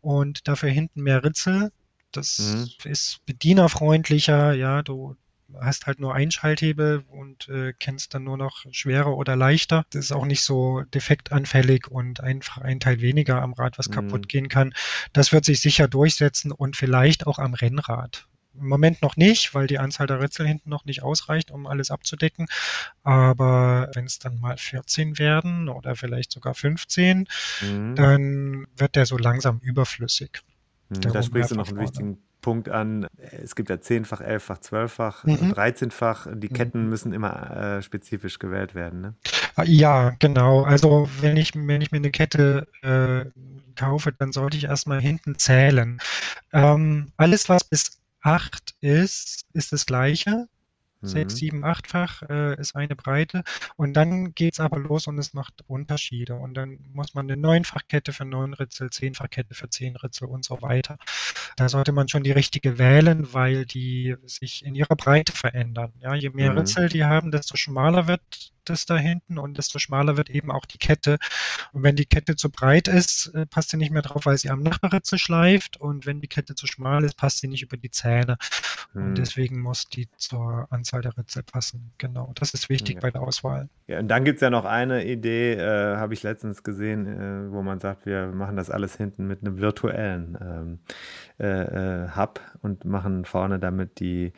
und dafür hinten mehr Ritzel. Das ist bedienerfreundlicher, ja, du hast halt nur einen Schalthebel und äh, kennst dann nur noch schwerer oder leichter. Das ist auch nicht so defektanfällig und einfach ein Teil weniger am Rad, was Mhm. kaputt gehen kann. Das wird sich sicher durchsetzen und vielleicht auch am Rennrad. Im Moment noch nicht, weil die Anzahl der Ritzel hinten noch nicht ausreicht, um alles abzudecken. Aber wenn es dann mal 14 werden oder vielleicht sogar 15, Hm. dann wird der so langsam überflüssig. Hm, der Da sprichst du noch einen wichtigen Punkt an. Es gibt ja zehnfach, elffach, zwölffach, Mhm. 13-fach. Die Mhm. Ketten müssen immer äh, spezifisch gewählt werden. Ne? Ah, Ja, genau. Also wenn ich, wenn ich mir eine Kette äh, kaufe, dann sollte ich erstmal hinten zählen. Ähm, alles, was bis 8 ist, ist das gleiche. Sechs, Mhm. sieben, achtfach äh, ist eine Breite. Und dann geht's aber los und es macht Unterschiede. Und dann muss man eine Neunfachkette für neun Ritzel, Zehnfachkette für zehn Ritzel und so weiter. Da sollte man schon die richtige wählen, weil die sich in ihrer Breite verändern. Ja, je mehr Mhm. Ritzel die haben, desto schmaler wird das da hinten und desto schmaler wird eben auch die Kette. Und wenn die Kette zu breit ist, äh, passt sie nicht mehr drauf, weil sie am Nachbarritzel schleift. Und wenn die Kette zu schmal ist, passt sie nicht über die Zähne. Hm. Und deswegen muss die zur Anzahl der Ritzel passen. Genau, das ist wichtig Ja. bei der Auswahl. Ja, und dann gibt es ja noch eine Idee, äh, habe ich letztens gesehen, äh, wo man sagt, wir machen das alles hinten mit einem virtuellen ähm, äh, äh, Hub und machen vorne damit die,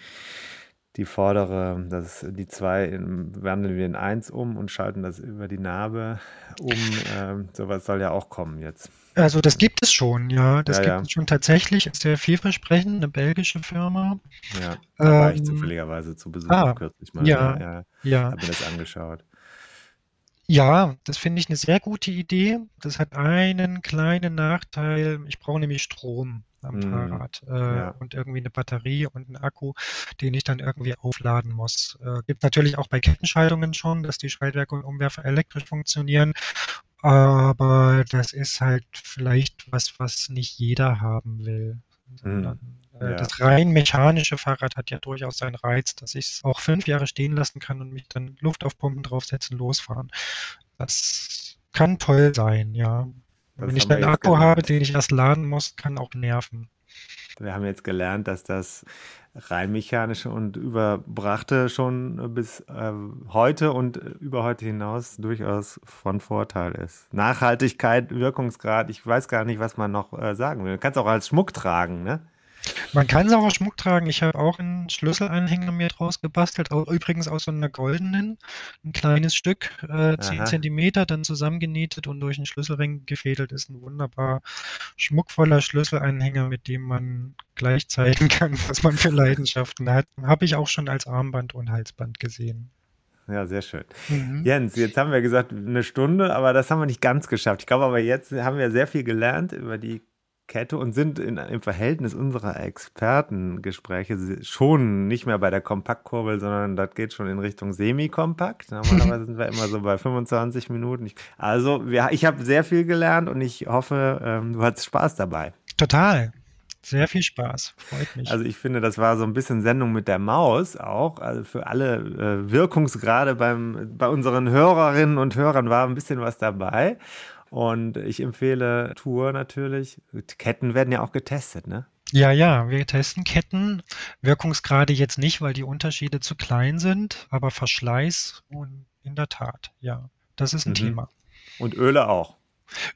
die vordere, das, die zwei in, wandeln wir in eins um und schalten das über die Narbe um. Ähm, sowas soll ja auch kommen jetzt. Also das gibt es schon, ja. Das Ja, gibt ja. es schon tatsächlich. Ist sehr vielversprechend, eine belgische Firma. Ja, da war ich Ähm, zufälligerweise zu Besuch ah, kürzlich mal. ja. ja, ja, Ja, habe mir das angeschaut. ja, das finde ich eine sehr gute Idee. Das hat einen kleinen Nachteil. Ich brauche nämlich Strom am Mm, Fahrrad äh, ja. und irgendwie eine Batterie und einen Akku, den ich dann irgendwie aufladen muss. Äh, gibt natürlich auch bei Kettenschaltungen schon, dass die Schaltwerke und Umwerfer elektrisch funktionieren. Aber das ist halt vielleicht was, was nicht jeder haben will. Sondern, Äh, Ja. Das rein mechanische Fahrrad hat ja durchaus seinen Reiz, dass ich es auch fünf Jahre stehen lassen kann und mich dann Luft auf Pumpen draufsetzen, losfahren. Das kann toll sein, ja. Das Wenn ich einen Akku habe, den ich erst laden muss, kann auch nerven. Wir haben jetzt gelernt, dass das rein mechanische und überbrachte schon bis äh, heute und über heute hinaus durchaus von Vorteil ist. Nachhaltigkeit, Wirkungsgrad, ich weiß gar nicht, was man noch äh, sagen will. Du kannst auch als Schmuck tragen, ne? Man kann es auch aus Schmuck tragen. Ich habe auch einen Schlüsselanhänger mir draus gebastelt, übrigens aus so einer goldenen, ein kleines Stück, äh, 10 Aha. Zentimeter, dann zusammengenietet und durch einen Schlüsselring gefädelt. Ist ein wunderbar schmuckvoller Schlüsselanhänger, mit dem man gleich zeigen kann, was man für Leidenschaften hat. Habe ich auch schon als Armband und Halsband gesehen. Ja, sehr schön. Mhm. Jens, jetzt haben wir gesagt, eine Stunde, aber das haben wir nicht ganz geschafft. Ich glaube aber jetzt haben wir sehr viel gelernt über die Kette und sind in, im Verhältnis unserer Expertengespräche schon nicht mehr bei der Kompaktkurbel, sondern das geht schon in Richtung Semi-Kompakt. Normalerweise sind wir immer so bei 25 Minuten. Also, wir, ich habe sehr viel gelernt und ich hoffe, ähm, du hattest Spaß dabei. Total. Sehr viel Spaß. Freut mich. Also ich finde, das war so ein bisschen Sendung mit der Maus auch. Also für alle äh, Wirkungsgrade beim, bei unseren Hörerinnen und Hörern war ein bisschen was dabei. Und ich empfehle Tour natürlich. Ketten werden ja auch getestet, ne? Ja, ja, wir testen Ketten. Wirkungsgrade jetzt nicht, weil die Unterschiede zu klein sind, aber Verschleiß und in der Tat, ja, das ist ein Mhm. Thema. Und Öle auch.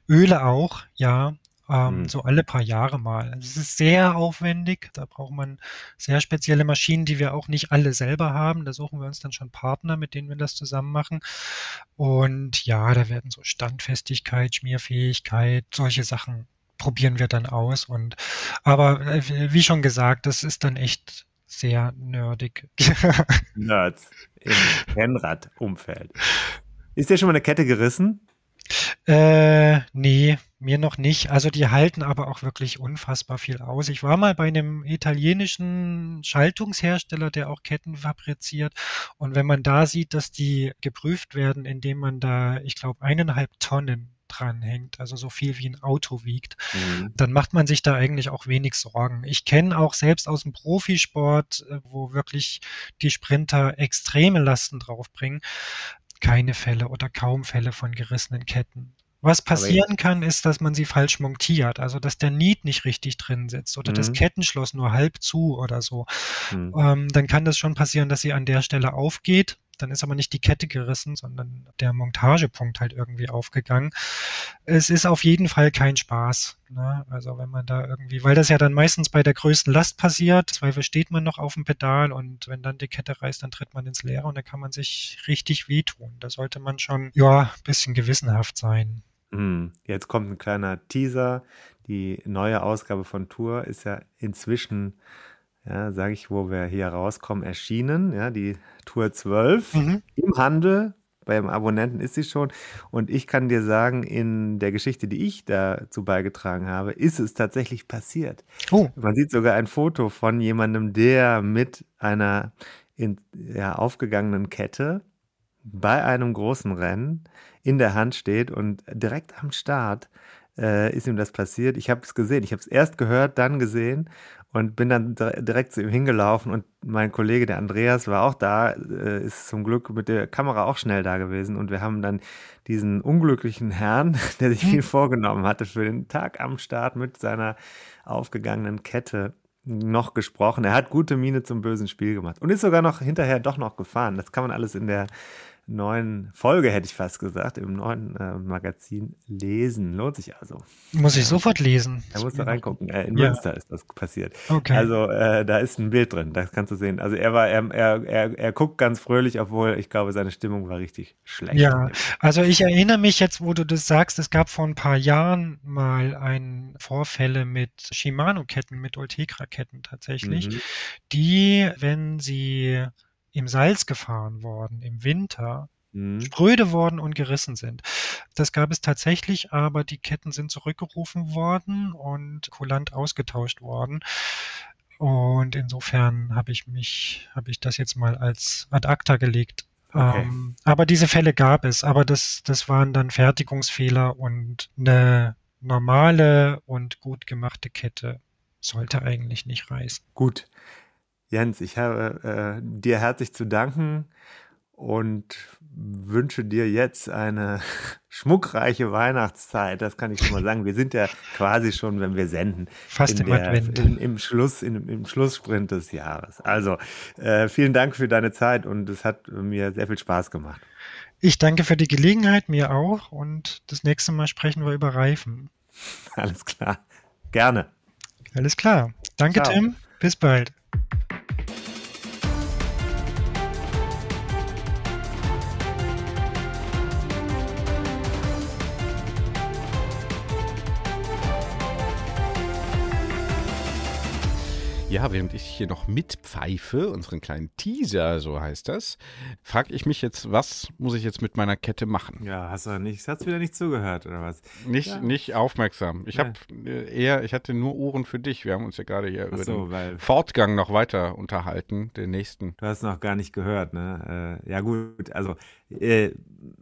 Öle auch, ja, ähm, Mhm. so alle paar Jahre mal. Also es ist sehr aufwendig, da braucht man sehr spezielle Maschinen, die wir auch nicht alle selber haben. Da suchen wir uns dann schon Partner, mit denen wir das zusammen machen. Und ja, da werden so Standfestigkeit, Schmierfähigkeit, solche Sachen probieren wir dann aus. Und aber äh, wie schon gesagt, das ist dann echt sehr nerdig. Nerds im Rennradumfeld. Ist dir schon mal eine Kette gerissen? Äh, nee, mir noch nicht. Also die halten aber auch wirklich unfassbar viel aus. Ich war mal bei einem italienischen Schaltungshersteller, der auch Ketten fabriziert. Und wenn man da sieht, dass die geprüft werden, indem man da, ich glaube, eineinhalb Tonnen dranhängt, also so viel wie ein Auto wiegt, Mhm. dann macht man sich da eigentlich auch wenig Sorgen. Ich kenne auch selbst aus dem Profisport, äh, wo wirklich die Sprinter extreme Lasten draufbringen, keine Fälle oder kaum Fälle von gerissenen Ketten. Was passieren kann, ist, dass man sie falsch montiert, also dass der Niet nicht richtig drin sitzt oder das Mhm. Kettenschloss nur halb zu oder so. Mhm. Ähm, dann kann das schon passieren, dass sie an der Stelle aufgeht. Dann ist aber nicht die Kette gerissen, sondern der Montagepunkt halt irgendwie aufgegangen. Es ist auf jeden Fall kein Spaß. Ne? Also wenn man da irgendwie, weil das ja dann meistens bei der größten Last passiert, Zweifel steht man noch auf dem Pedal und wenn dann die Kette reißt, dann tritt man ins Leere und dann kann man sich richtig wehtun. Da sollte man schon, ja, ein bisschen gewissenhaft sein. Mhm. Jetzt kommt ein kleiner Teaser. Die neue Ausgabe von Tour ist ja inzwischen, ja, sage ich, wo wir hier rauskommen, erschienen. Ja, die Tour 12 Mhm. im Handel. Beim Abonnenten ist sie schon. Und ich kann dir sagen, in der Geschichte, die ich dazu beigetragen habe, ist es tatsächlich passiert. Oh, Man sieht sogar ein Foto von jemandem, der mit einer in, ja, aufgegangenen Kette bei einem großen Rennen in der Hand steht und direkt am Start äh, ist ihm das passiert. Ich habe es gesehen. Ich habe es erst gehört, dann gesehen und bin dann dire- direkt zu ihm hingelaufen und mein Kollege, der Andreas, war auch da, äh, ist zum Glück mit der Kamera auch schnell da gewesen und wir haben dann diesen unglücklichen Herrn, der sich viel vorgenommen hatte für den Tag am Start mit seiner aufgegangenen Kette noch gesprochen. Er hat gute Miene zum bösen Spiel gemacht und ist sogar noch hinterher doch noch gefahren. Das kann man alles in der neuen Folge, hätte ich fast gesagt, im neuen äh, Magazin lesen. Lohnt sich also. muss ich sofort lesen. Da musst du reingucken. Äh, in Ja. Münster ist das passiert. Okay. Also äh, da ist ein Bild drin, das kannst du sehen. Also er war, er, er, er, er guckt ganz fröhlich, obwohl ich glaube, seine Stimmung war richtig schlecht. Ja, also ich erinnere mich jetzt, wo du das sagst, es gab vor ein paar Jahren mal ein Vorfälle mit Shimano-Ketten, mit Ultegra-Ketten tatsächlich, Mhm. die, wenn sie im Salz gefahren worden, im Winter, Mhm. spröde worden und gerissen sind. Das gab es tatsächlich, aber die Ketten sind zurückgerufen worden und kulant ausgetauscht worden. Und insofern habe ich mich, habe ich das jetzt mal als ad acta gelegt. Okay. Ähm, aber diese Fälle gab es, aber das, das waren dann Fertigungsfehler und eine normale und gut gemachte Kette sollte eigentlich nicht reißen. Gut. Jens, ich habe äh, dir herzlich zu danken und wünsche dir jetzt eine schmuckreiche Weihnachtszeit. Das kann ich schon mal sagen. Wir sind ja quasi schon, wenn wir senden, Fast im, der, in, im Schluss, in, im Schlusssprint des Jahres. Also äh, vielen Dank für deine Zeit und es hat mir sehr viel Spaß gemacht. Ich danke für die Gelegenheit, mir auch. Und das nächste Mal sprechen wir über Reifen. Alles klar. Gerne. Alles klar. Danke, Ciao. Tim. Bis bald. Ja, während ich hier noch mitpfeife, unseren kleinen Teaser, so heißt das, frage ich mich jetzt, was muss ich jetzt mit meiner Kette machen? Ja, hast du nicht, hast wieder nicht zugehört oder was? Nicht, ja. nicht aufmerksam. Ich ja. habe äh, eher, ich hatte nur Ohren für dich. Wir haben uns ja gerade hier über so, den Fortgang noch weiter unterhalten, den nächsten. Du hast noch gar nicht gehört, ne? Äh, ja gut, also äh,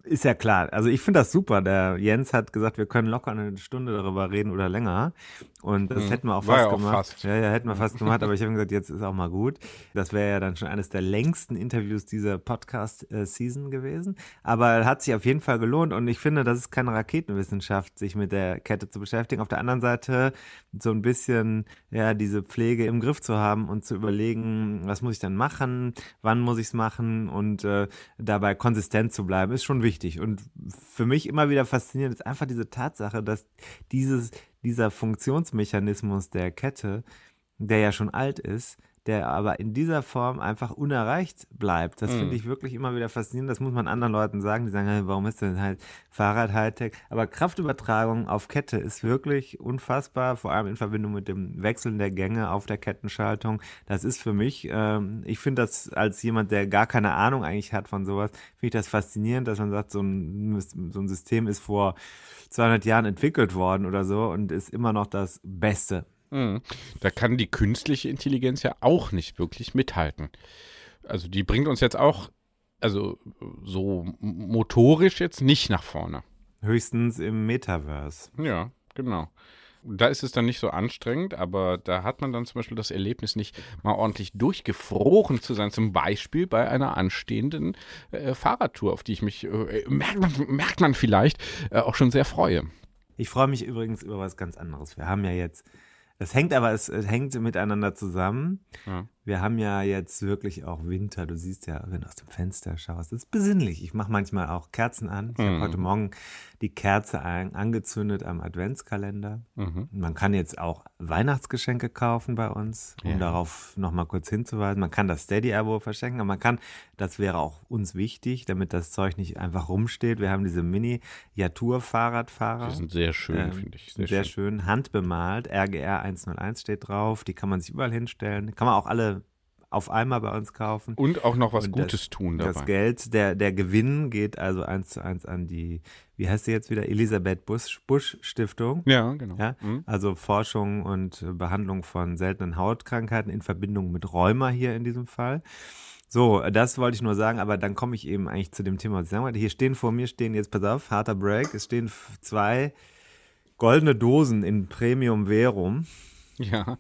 ist ja klar. Also ich finde das super. Der Jens hat gesagt, wir können locker eine Stunde darüber reden oder länger. Und das hm. hätten wir auch fast ja gemacht. Auch fast. Ja, ja, hätten wir fast gemacht. Aber ich habe gesagt, jetzt ist auch mal gut. Das wäre ja dann schon eines der längsten Interviews dieser Podcast-Season gewesen. Aber hat sich auf jeden Fall gelohnt. Und ich finde, das ist keine Raketenwissenschaft, sich mit der Kette zu beschäftigen. Auf der anderen Seite so ein bisschen ja diese Pflege im Griff zu haben und zu überlegen, was muss ich dann machen, wann muss ich es machen und äh, dabei konsistent zu bleiben, ist schon wichtig. Und für mich immer wieder faszinierend ist einfach diese Tatsache, dass dieses, dieser Funktionsmechanismus der Kette, der ja schon alt ist, der aber in dieser Form einfach unerreicht bleibt. Das mm. finde ich wirklich immer wieder faszinierend. Das muss man anderen Leuten sagen, die sagen, hey, warum ist denn halt Fahrrad Hightech? Aber Kraftübertragung auf Kette ist wirklich unfassbar, vor allem in Verbindung mit dem Wechseln der Gänge auf der Kettenschaltung. Das ist für mich, ähm, ich finde das als jemand, der gar keine Ahnung eigentlich hat von sowas, finde ich das faszinierend, dass man sagt, so ein, so ein System ist vor 200 Jahren entwickelt worden oder so und ist immer noch das Beste. Mhm. Da kann die künstliche Intelligenz ja auch nicht wirklich mithalten. Also die bringt uns jetzt auch, also so motorisch jetzt nicht nach vorne. Höchstens im Metaverse. Ja, genau. Da ist es dann nicht so anstrengend, aber da hat man dann zum Beispiel das Erlebnis nicht mal ordentlich durchgefroren zu sein. Zum Beispiel bei einer anstehenden äh, Fahrradtour, auf die ich mich, äh, merkt, man, merkt man vielleicht, äh, auch schon sehr freue. Ich freue mich übrigens über was ganz anderes. Wir haben ja jetzt es hängt aber, es, es hängt miteinander zusammen. Ja. Wir haben ja jetzt wirklich auch Winter. Du siehst ja, wenn du aus dem Fenster schaust, es ist besinnlich. Ich mache manchmal auch Kerzen an. Ich mhm. habe heute Morgen die Kerze ein, angezündet am Adventskalender. Mhm. Man kann jetzt auch Weihnachtsgeschenke kaufen bei uns, um ja. darauf nochmal kurz hinzuweisen. Man kann das Steady-Abo verschenken, aber man kann, das wäre auch uns wichtig, damit das Zeug nicht einfach rumsteht. Wir haben diese Mini-Jatur-Fahrradfahrer. Die sind sehr schön, ähm, finde ich. Sehr, sehr schön. schön. Handbemalt. RGR 101 steht drauf. Die kann man sich überall hinstellen. Kann man auch alle auf einmal bei uns kaufen. Und auch noch was und Gutes das, tun dabei. Das Geld, der, der Gewinn geht also eins zu eins an die, wie heißt sie jetzt wieder, Elisabeth Busch, Busch Stiftung. Ja, genau. Ja? Mhm. Also Forschung und Behandlung von seltenen Hautkrankheiten in Verbindung mit Rheuma hier in diesem Fall. So, das wollte ich nur sagen, aber dann komme ich eben eigentlich zu dem Thema, was ich sagen wollte. Hier stehen vor mir, stehen jetzt, pass auf, harter Break, es stehen zwei goldene Dosen in Premium Verum. Ja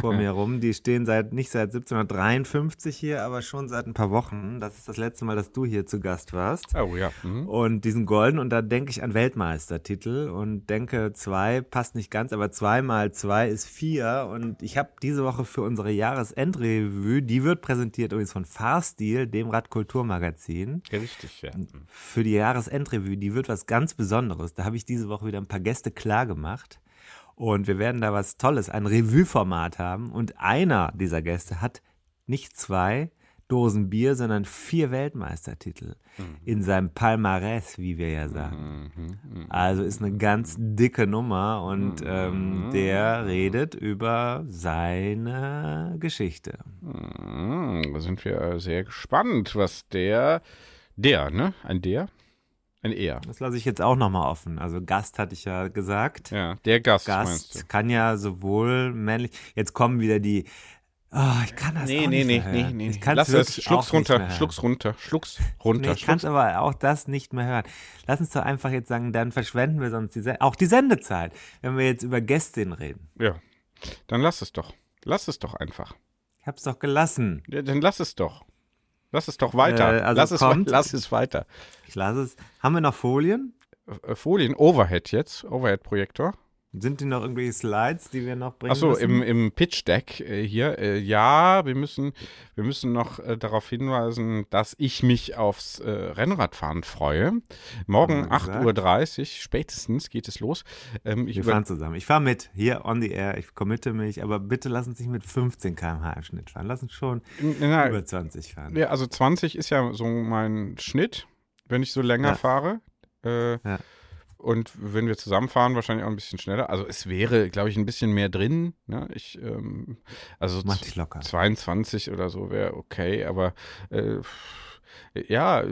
vor mir rum. Die stehen seit nicht seit 1753 hier, aber schon seit ein paar Wochen. Das ist das letzte Mal, dass du hier zu Gast warst. Oh ja. Mhm. Und diesen golden und da denke ich an Weltmeistertitel und denke zwei passt nicht ganz, aber zwei mal zwei ist vier und ich habe diese Woche für unsere Jahresendrevue, die wird präsentiert übrigens von Fahrstil, dem Radkulturmagazin. Ja, richtig, ja. Für die Jahresendrevue, die wird was ganz Besonderes. Da habe ich diese Woche wieder ein paar Gäste klar gemacht. Und wir werden da was Tolles, ein Revue-Format haben. Und einer dieser Gäste hat nicht zwei Dosen Bier, sondern vier Weltmeistertitel mhm. in seinem Palmarès, wie wir ja sagen. Mhm. Mhm. Also ist eine ganz dicke Nummer und mhm. ähm, der redet über seine Geschichte. Mhm. Da sind wir sehr gespannt, was der, der, ne? Ein der? Ein Er. Das lasse ich jetzt auch nochmal offen. Also Gast hatte ich ja gesagt. Ja, der Gast. Gast kann ja sowohl männlich. Jetzt kommen wieder die. Oh, ich kann das nee, auch nee, nicht nee, mehr hören. Nee, nee, nee. Lass es. Schluck's runter. Schluck's runter. Schluck's runter. Nee, ich kann aber auch das nicht mehr hören. Lass uns doch einfach jetzt sagen, dann verschwenden wir sonst die, auch die Sendezeit, wenn wir jetzt über Gästinnen reden. Ja. Dann lass es doch. Lass es doch einfach. Ich hab's doch gelassen. Ja, dann lass es doch. Lass es doch weiter. Äh, also lass, es, kommt- lass es weiter. Ich lasse es. Haben wir noch Folien? Äh, Folien, Overhead jetzt, Overhead-Projektor. Sind die noch irgendwelche Slides, die wir noch bringen Achso, müssen? im, im Pitch-Deck äh, hier, äh, ja, wir müssen, wir müssen noch äh, darauf hinweisen, dass ich mich aufs äh, Rennradfahren freue. Morgen Haben wir gesagt. 8.30 Uhr, spätestens geht es los. Ähm, ich wir fahren zusammen. Ich fahre mit, hier on the air. Ich committe mich, aber bitte lass uns nicht mit 15 km/h im Schnitt fahren. Lass uns schon na, über 20 fahren. ja, also 20 ist ja so mein Schnitt, wenn ich so länger Ja. fahre. Äh, Ja. Und wenn wir zusammenfahren, wahrscheinlich auch ein bisschen schneller. Also es wäre, glaube ich, ein bisschen mehr drin. Ne? Ich, ähm, also dich locker. 22 oder so wäre okay, aber äh, ja,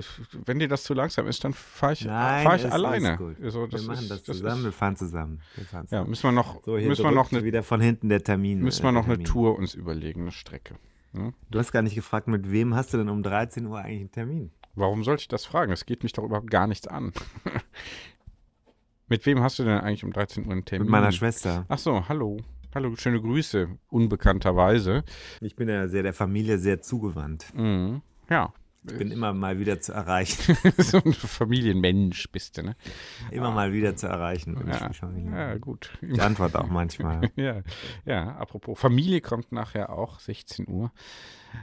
wenn dir das zu langsam ist, dann fahre ich, Nein, fahr ich ist alleine. gut. Also, das wir machen ist, das das zusammen, wir Ist, fahren zusammen. Wir fahren ja, zusammen. müssen wir noch, So, müssen wir noch eine, wieder von hinten der Termin. müssen äh, wir noch eine. Tour uns überlegen, eine Strecke. Ne? Du hast gar nicht gefragt, mit wem hast du denn um 13 Uhr eigentlich einen Termin? Warum sollte ich das fragen? Es geht mich doch überhaupt gar nichts an. Mit wem hast du denn eigentlich um 13 Uhr einen Termin? Mit meiner Schwester. Ach so, hallo. Hallo, schöne Grüße, unbekannterweise. Ich bin ja sehr der Familie sehr zugewandt. Mhm. Ja, Ich bin immer mal wieder zu erreichen. so ein Familienmensch bist du, ne? Immer mal wieder zu erreichen. Ja, ja gut. Ich antworte auch manchmal. Ja, ja, apropos, Familie kommt nachher auch, 16 Uhr.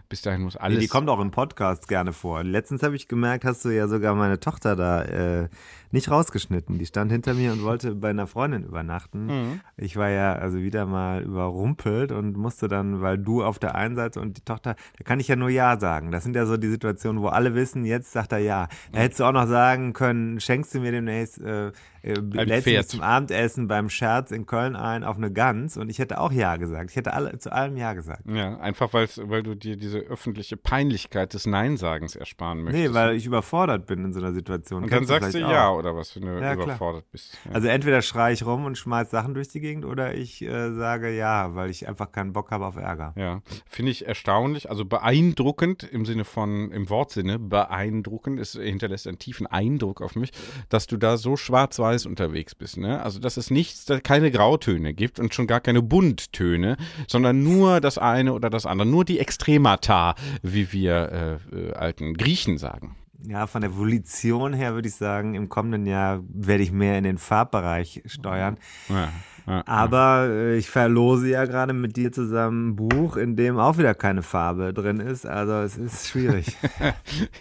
Bis dahin muss Nee, alles. die kommt auch im Podcast gerne vor. Letztens habe ich gemerkt, hast du ja sogar meine Tochter da äh, nicht rausgeschnitten. Die stand hinter mir und wollte bei einer Freundin übernachten. Mhm. Ich war ja also wieder mal überrumpelt und musste dann, weil du auf der einen Seite und die Tochter, da kann ich ja nur Ja sagen. Das sind ja so die Situationen, wo alle wissen, jetzt sagt er Ja. Da hättest du auch noch sagen können, schenkst du mir demnächst, äh, äh, du Pferd. zum Abendessen beim Scherz in Köln ein auf eine Gans und ich hätte auch Ja gesagt. Ich hätte alle, zu allem Ja gesagt. Ja, einfach weil du dir diese öffentliche Peinlichkeit des Neinsagens ersparen möchtest. Nee, weil ich überfordert bin in so einer Situation. Und dann Kennst sagst du vielleicht ja, auch. oder was, wenn du Ja, klar. überfordert bist. Ja. Also entweder schreie ich rum und schmeiß Sachen durch die Gegend oder ich äh, sage ja, weil ich einfach keinen Bock habe auf Ärger. Ja, finde ich erstaunlich, also beeindruckend im Sinne von, im Wortsinne, beeindruckend, es hinterlässt einen tiefen Eindruck auf mich, dass du da so schwarz-weiß unterwegs bist, ne? Also, dass es nichts, da keine Grautöne gibt und schon gar keine Bunttöne, sondern nur das eine oder das andere, nur die Extremata, wie wir äh, äh, alten Griechen sagen. Ja, von der Volition her würde ich sagen, im kommenden Jahr werde ich mehr in den Farbbereich steuern. Ja, ja, Aber äh, ich verlose ja gerade mit dir zusammen ein Buch, in dem auch wieder keine Farbe drin ist. Also es ist schwierig.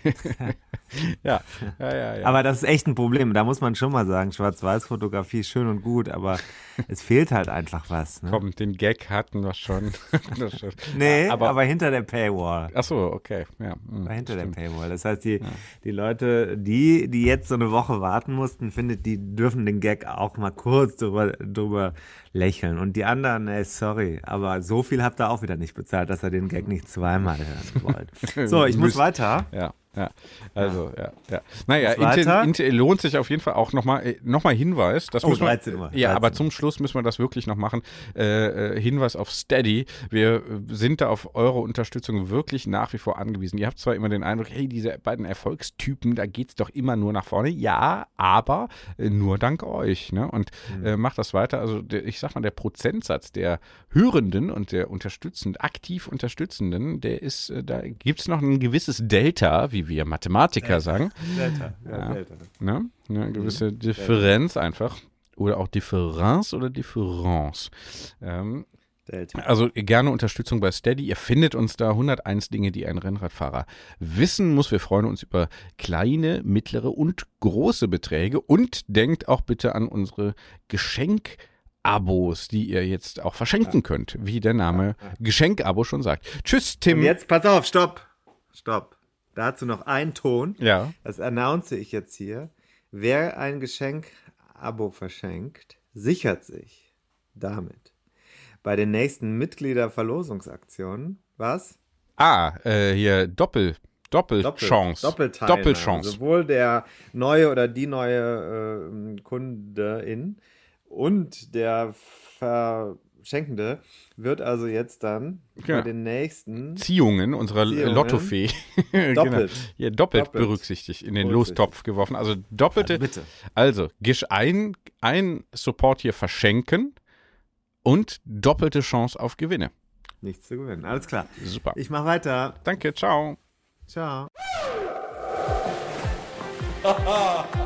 ja, ja, ja, ja. Aber das ist echt ein Problem. Da muss man schon mal sagen, Schwarz-Weiß-Fotografie ist schön und gut, aber es fehlt halt einfach was. Ne? Komm, den Gag hatten wir schon. Schon. Nee, aber, aber, hinter der Paywall. ach so, okay, ja. hm, War hinter stimmt. der Paywall. Das heißt, die, die Leute, die, die jetzt so eine Woche warten mussten, findet, die dürfen den Gag auch mal kurz drüber, drüber lächeln. Und die anderen, ey, sorry, aber so viel habt ihr auch wieder nicht bezahlt, dass ihr den Gag nicht zweimal hören wollt. So, ich muss weiter. Ja, ja. Also, ja, ja. Naja? Intel, Intel lohnt sich auf jeden Fall auch nochmal noch mal Hinweis. Das Oh, müssen wir, 13 Uhr, Ja, 13 aber Uhr. zum Schluss müssen wir das wirklich noch machen. Äh, äh, Hinweis auf Steady. Wir äh, sind da auf eure Unterstützung wirklich nach wie vor angewiesen. Ihr habt zwar immer den Eindruck, hey, diese beiden Erfolgstypen, da geht's doch immer nur nach vorne. Ja, aber äh, nur dank euch. Ne? Und Mhm. äh, macht das weiter. Also der, ich sag mal, der Prozentsatz der Hörenden und der unterstützend, aktiv Unterstützenden, der ist, äh, da gibt's noch ein gewisses Delta, wie wir Mathematiker sagen. Delta. Ja, Ja. Delta. Ne? Eine gewisse Mhm. Differenz einfach. Oder auch Differenz oder Difference. Ähm, Delta. also gerne Unterstützung bei Steady. Ihr findet uns da 101 Dinge, die ein Rennradfahrer wissen muss. Wir freuen uns über kleine, mittlere und große Beträge. Und denkt auch bitte an unsere Geschenk-Abos, die ihr jetzt auch verschenken könnt, wie der Name Geschenk-Abo schon sagt. Tschüss, Tim. Und jetzt, pass auf, stopp. Stopp. Dazu noch ein Ton. Ja. Das announce ich jetzt hier. Wer ein Geschenk-Abo verschenkt, sichert sich damit bei den nächsten Mitgliederverlosungsaktionen was? Ah, äh, hier Doppel, Doppelchance. Doppelteilnahme. Doppelchance. Sowohl der neue oder die neue äh, Kundin und der Verschenkende wird also jetzt dann Ja. bei den nächsten Ziehungen unserer Ziehungen. Lottofee Doppelt. genau. ja, doppelt, Doppelt. berücksichtigt, in den. Lostopf geworfen. Also doppelte. Ja, bitte. Also, Gisch ein, ein Support hier verschenken und doppelte Chance auf Gewinne. Nichts zu gewinnen. Alles klar. Super. Ich mach weiter. Danke, ciao. Ciao.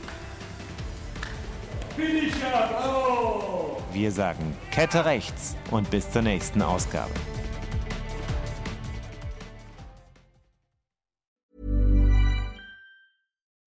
Wir sagen Kette rechts und bis zur nächsten Ausgabe.